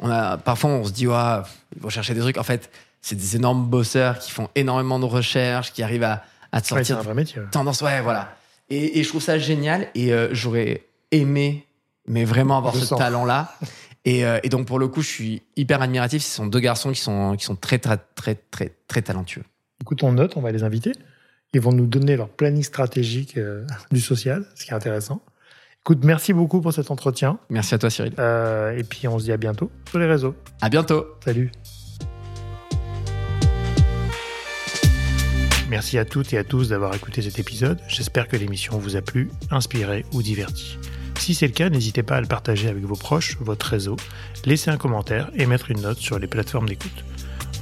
on a parfois on se dit ouais, ils vont chercher des trucs. En fait, c'est des énormes bosseurs qui font énormément de recherches, qui arrivent à, à te sortir. Ouais, un vrai métier. Tendance, ouais, voilà. Et, je trouve ça génial et euh, j'aurais aimé, mais vraiment avoir ce talent-là. <laughs> Euh, et, donc, pour le coup, je suis hyper admiratif. Ce sont deux garçons qui sont, qui sont très, très, très, très, très talentueux. Écoute, on note, on va les inviter. Ils vont nous donner leur planning stratégique euh, <laughs> du social, ce qui est intéressant. Écoute, merci beaucoup pour cet entretien. Merci à toi, Cyril. Euh, et puis, on se dit à bientôt sur les réseaux. À bientôt. Salut. Merci à toutes et à tous d'avoir écouté cet épisode. J'espère que l'émission vous a plu, inspiré ou diverti. Si c'est le cas, n'hésitez pas à le partager avec vos proches, votre réseau, laisser un commentaire et mettre une note sur les plateformes d'écoute.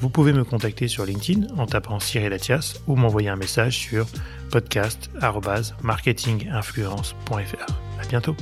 Vous pouvez me contacter sur LinkedIn en tapant Cyril Latias ou m'envoyer un message sur podcast.marketinginfluence.fr. À bientôt.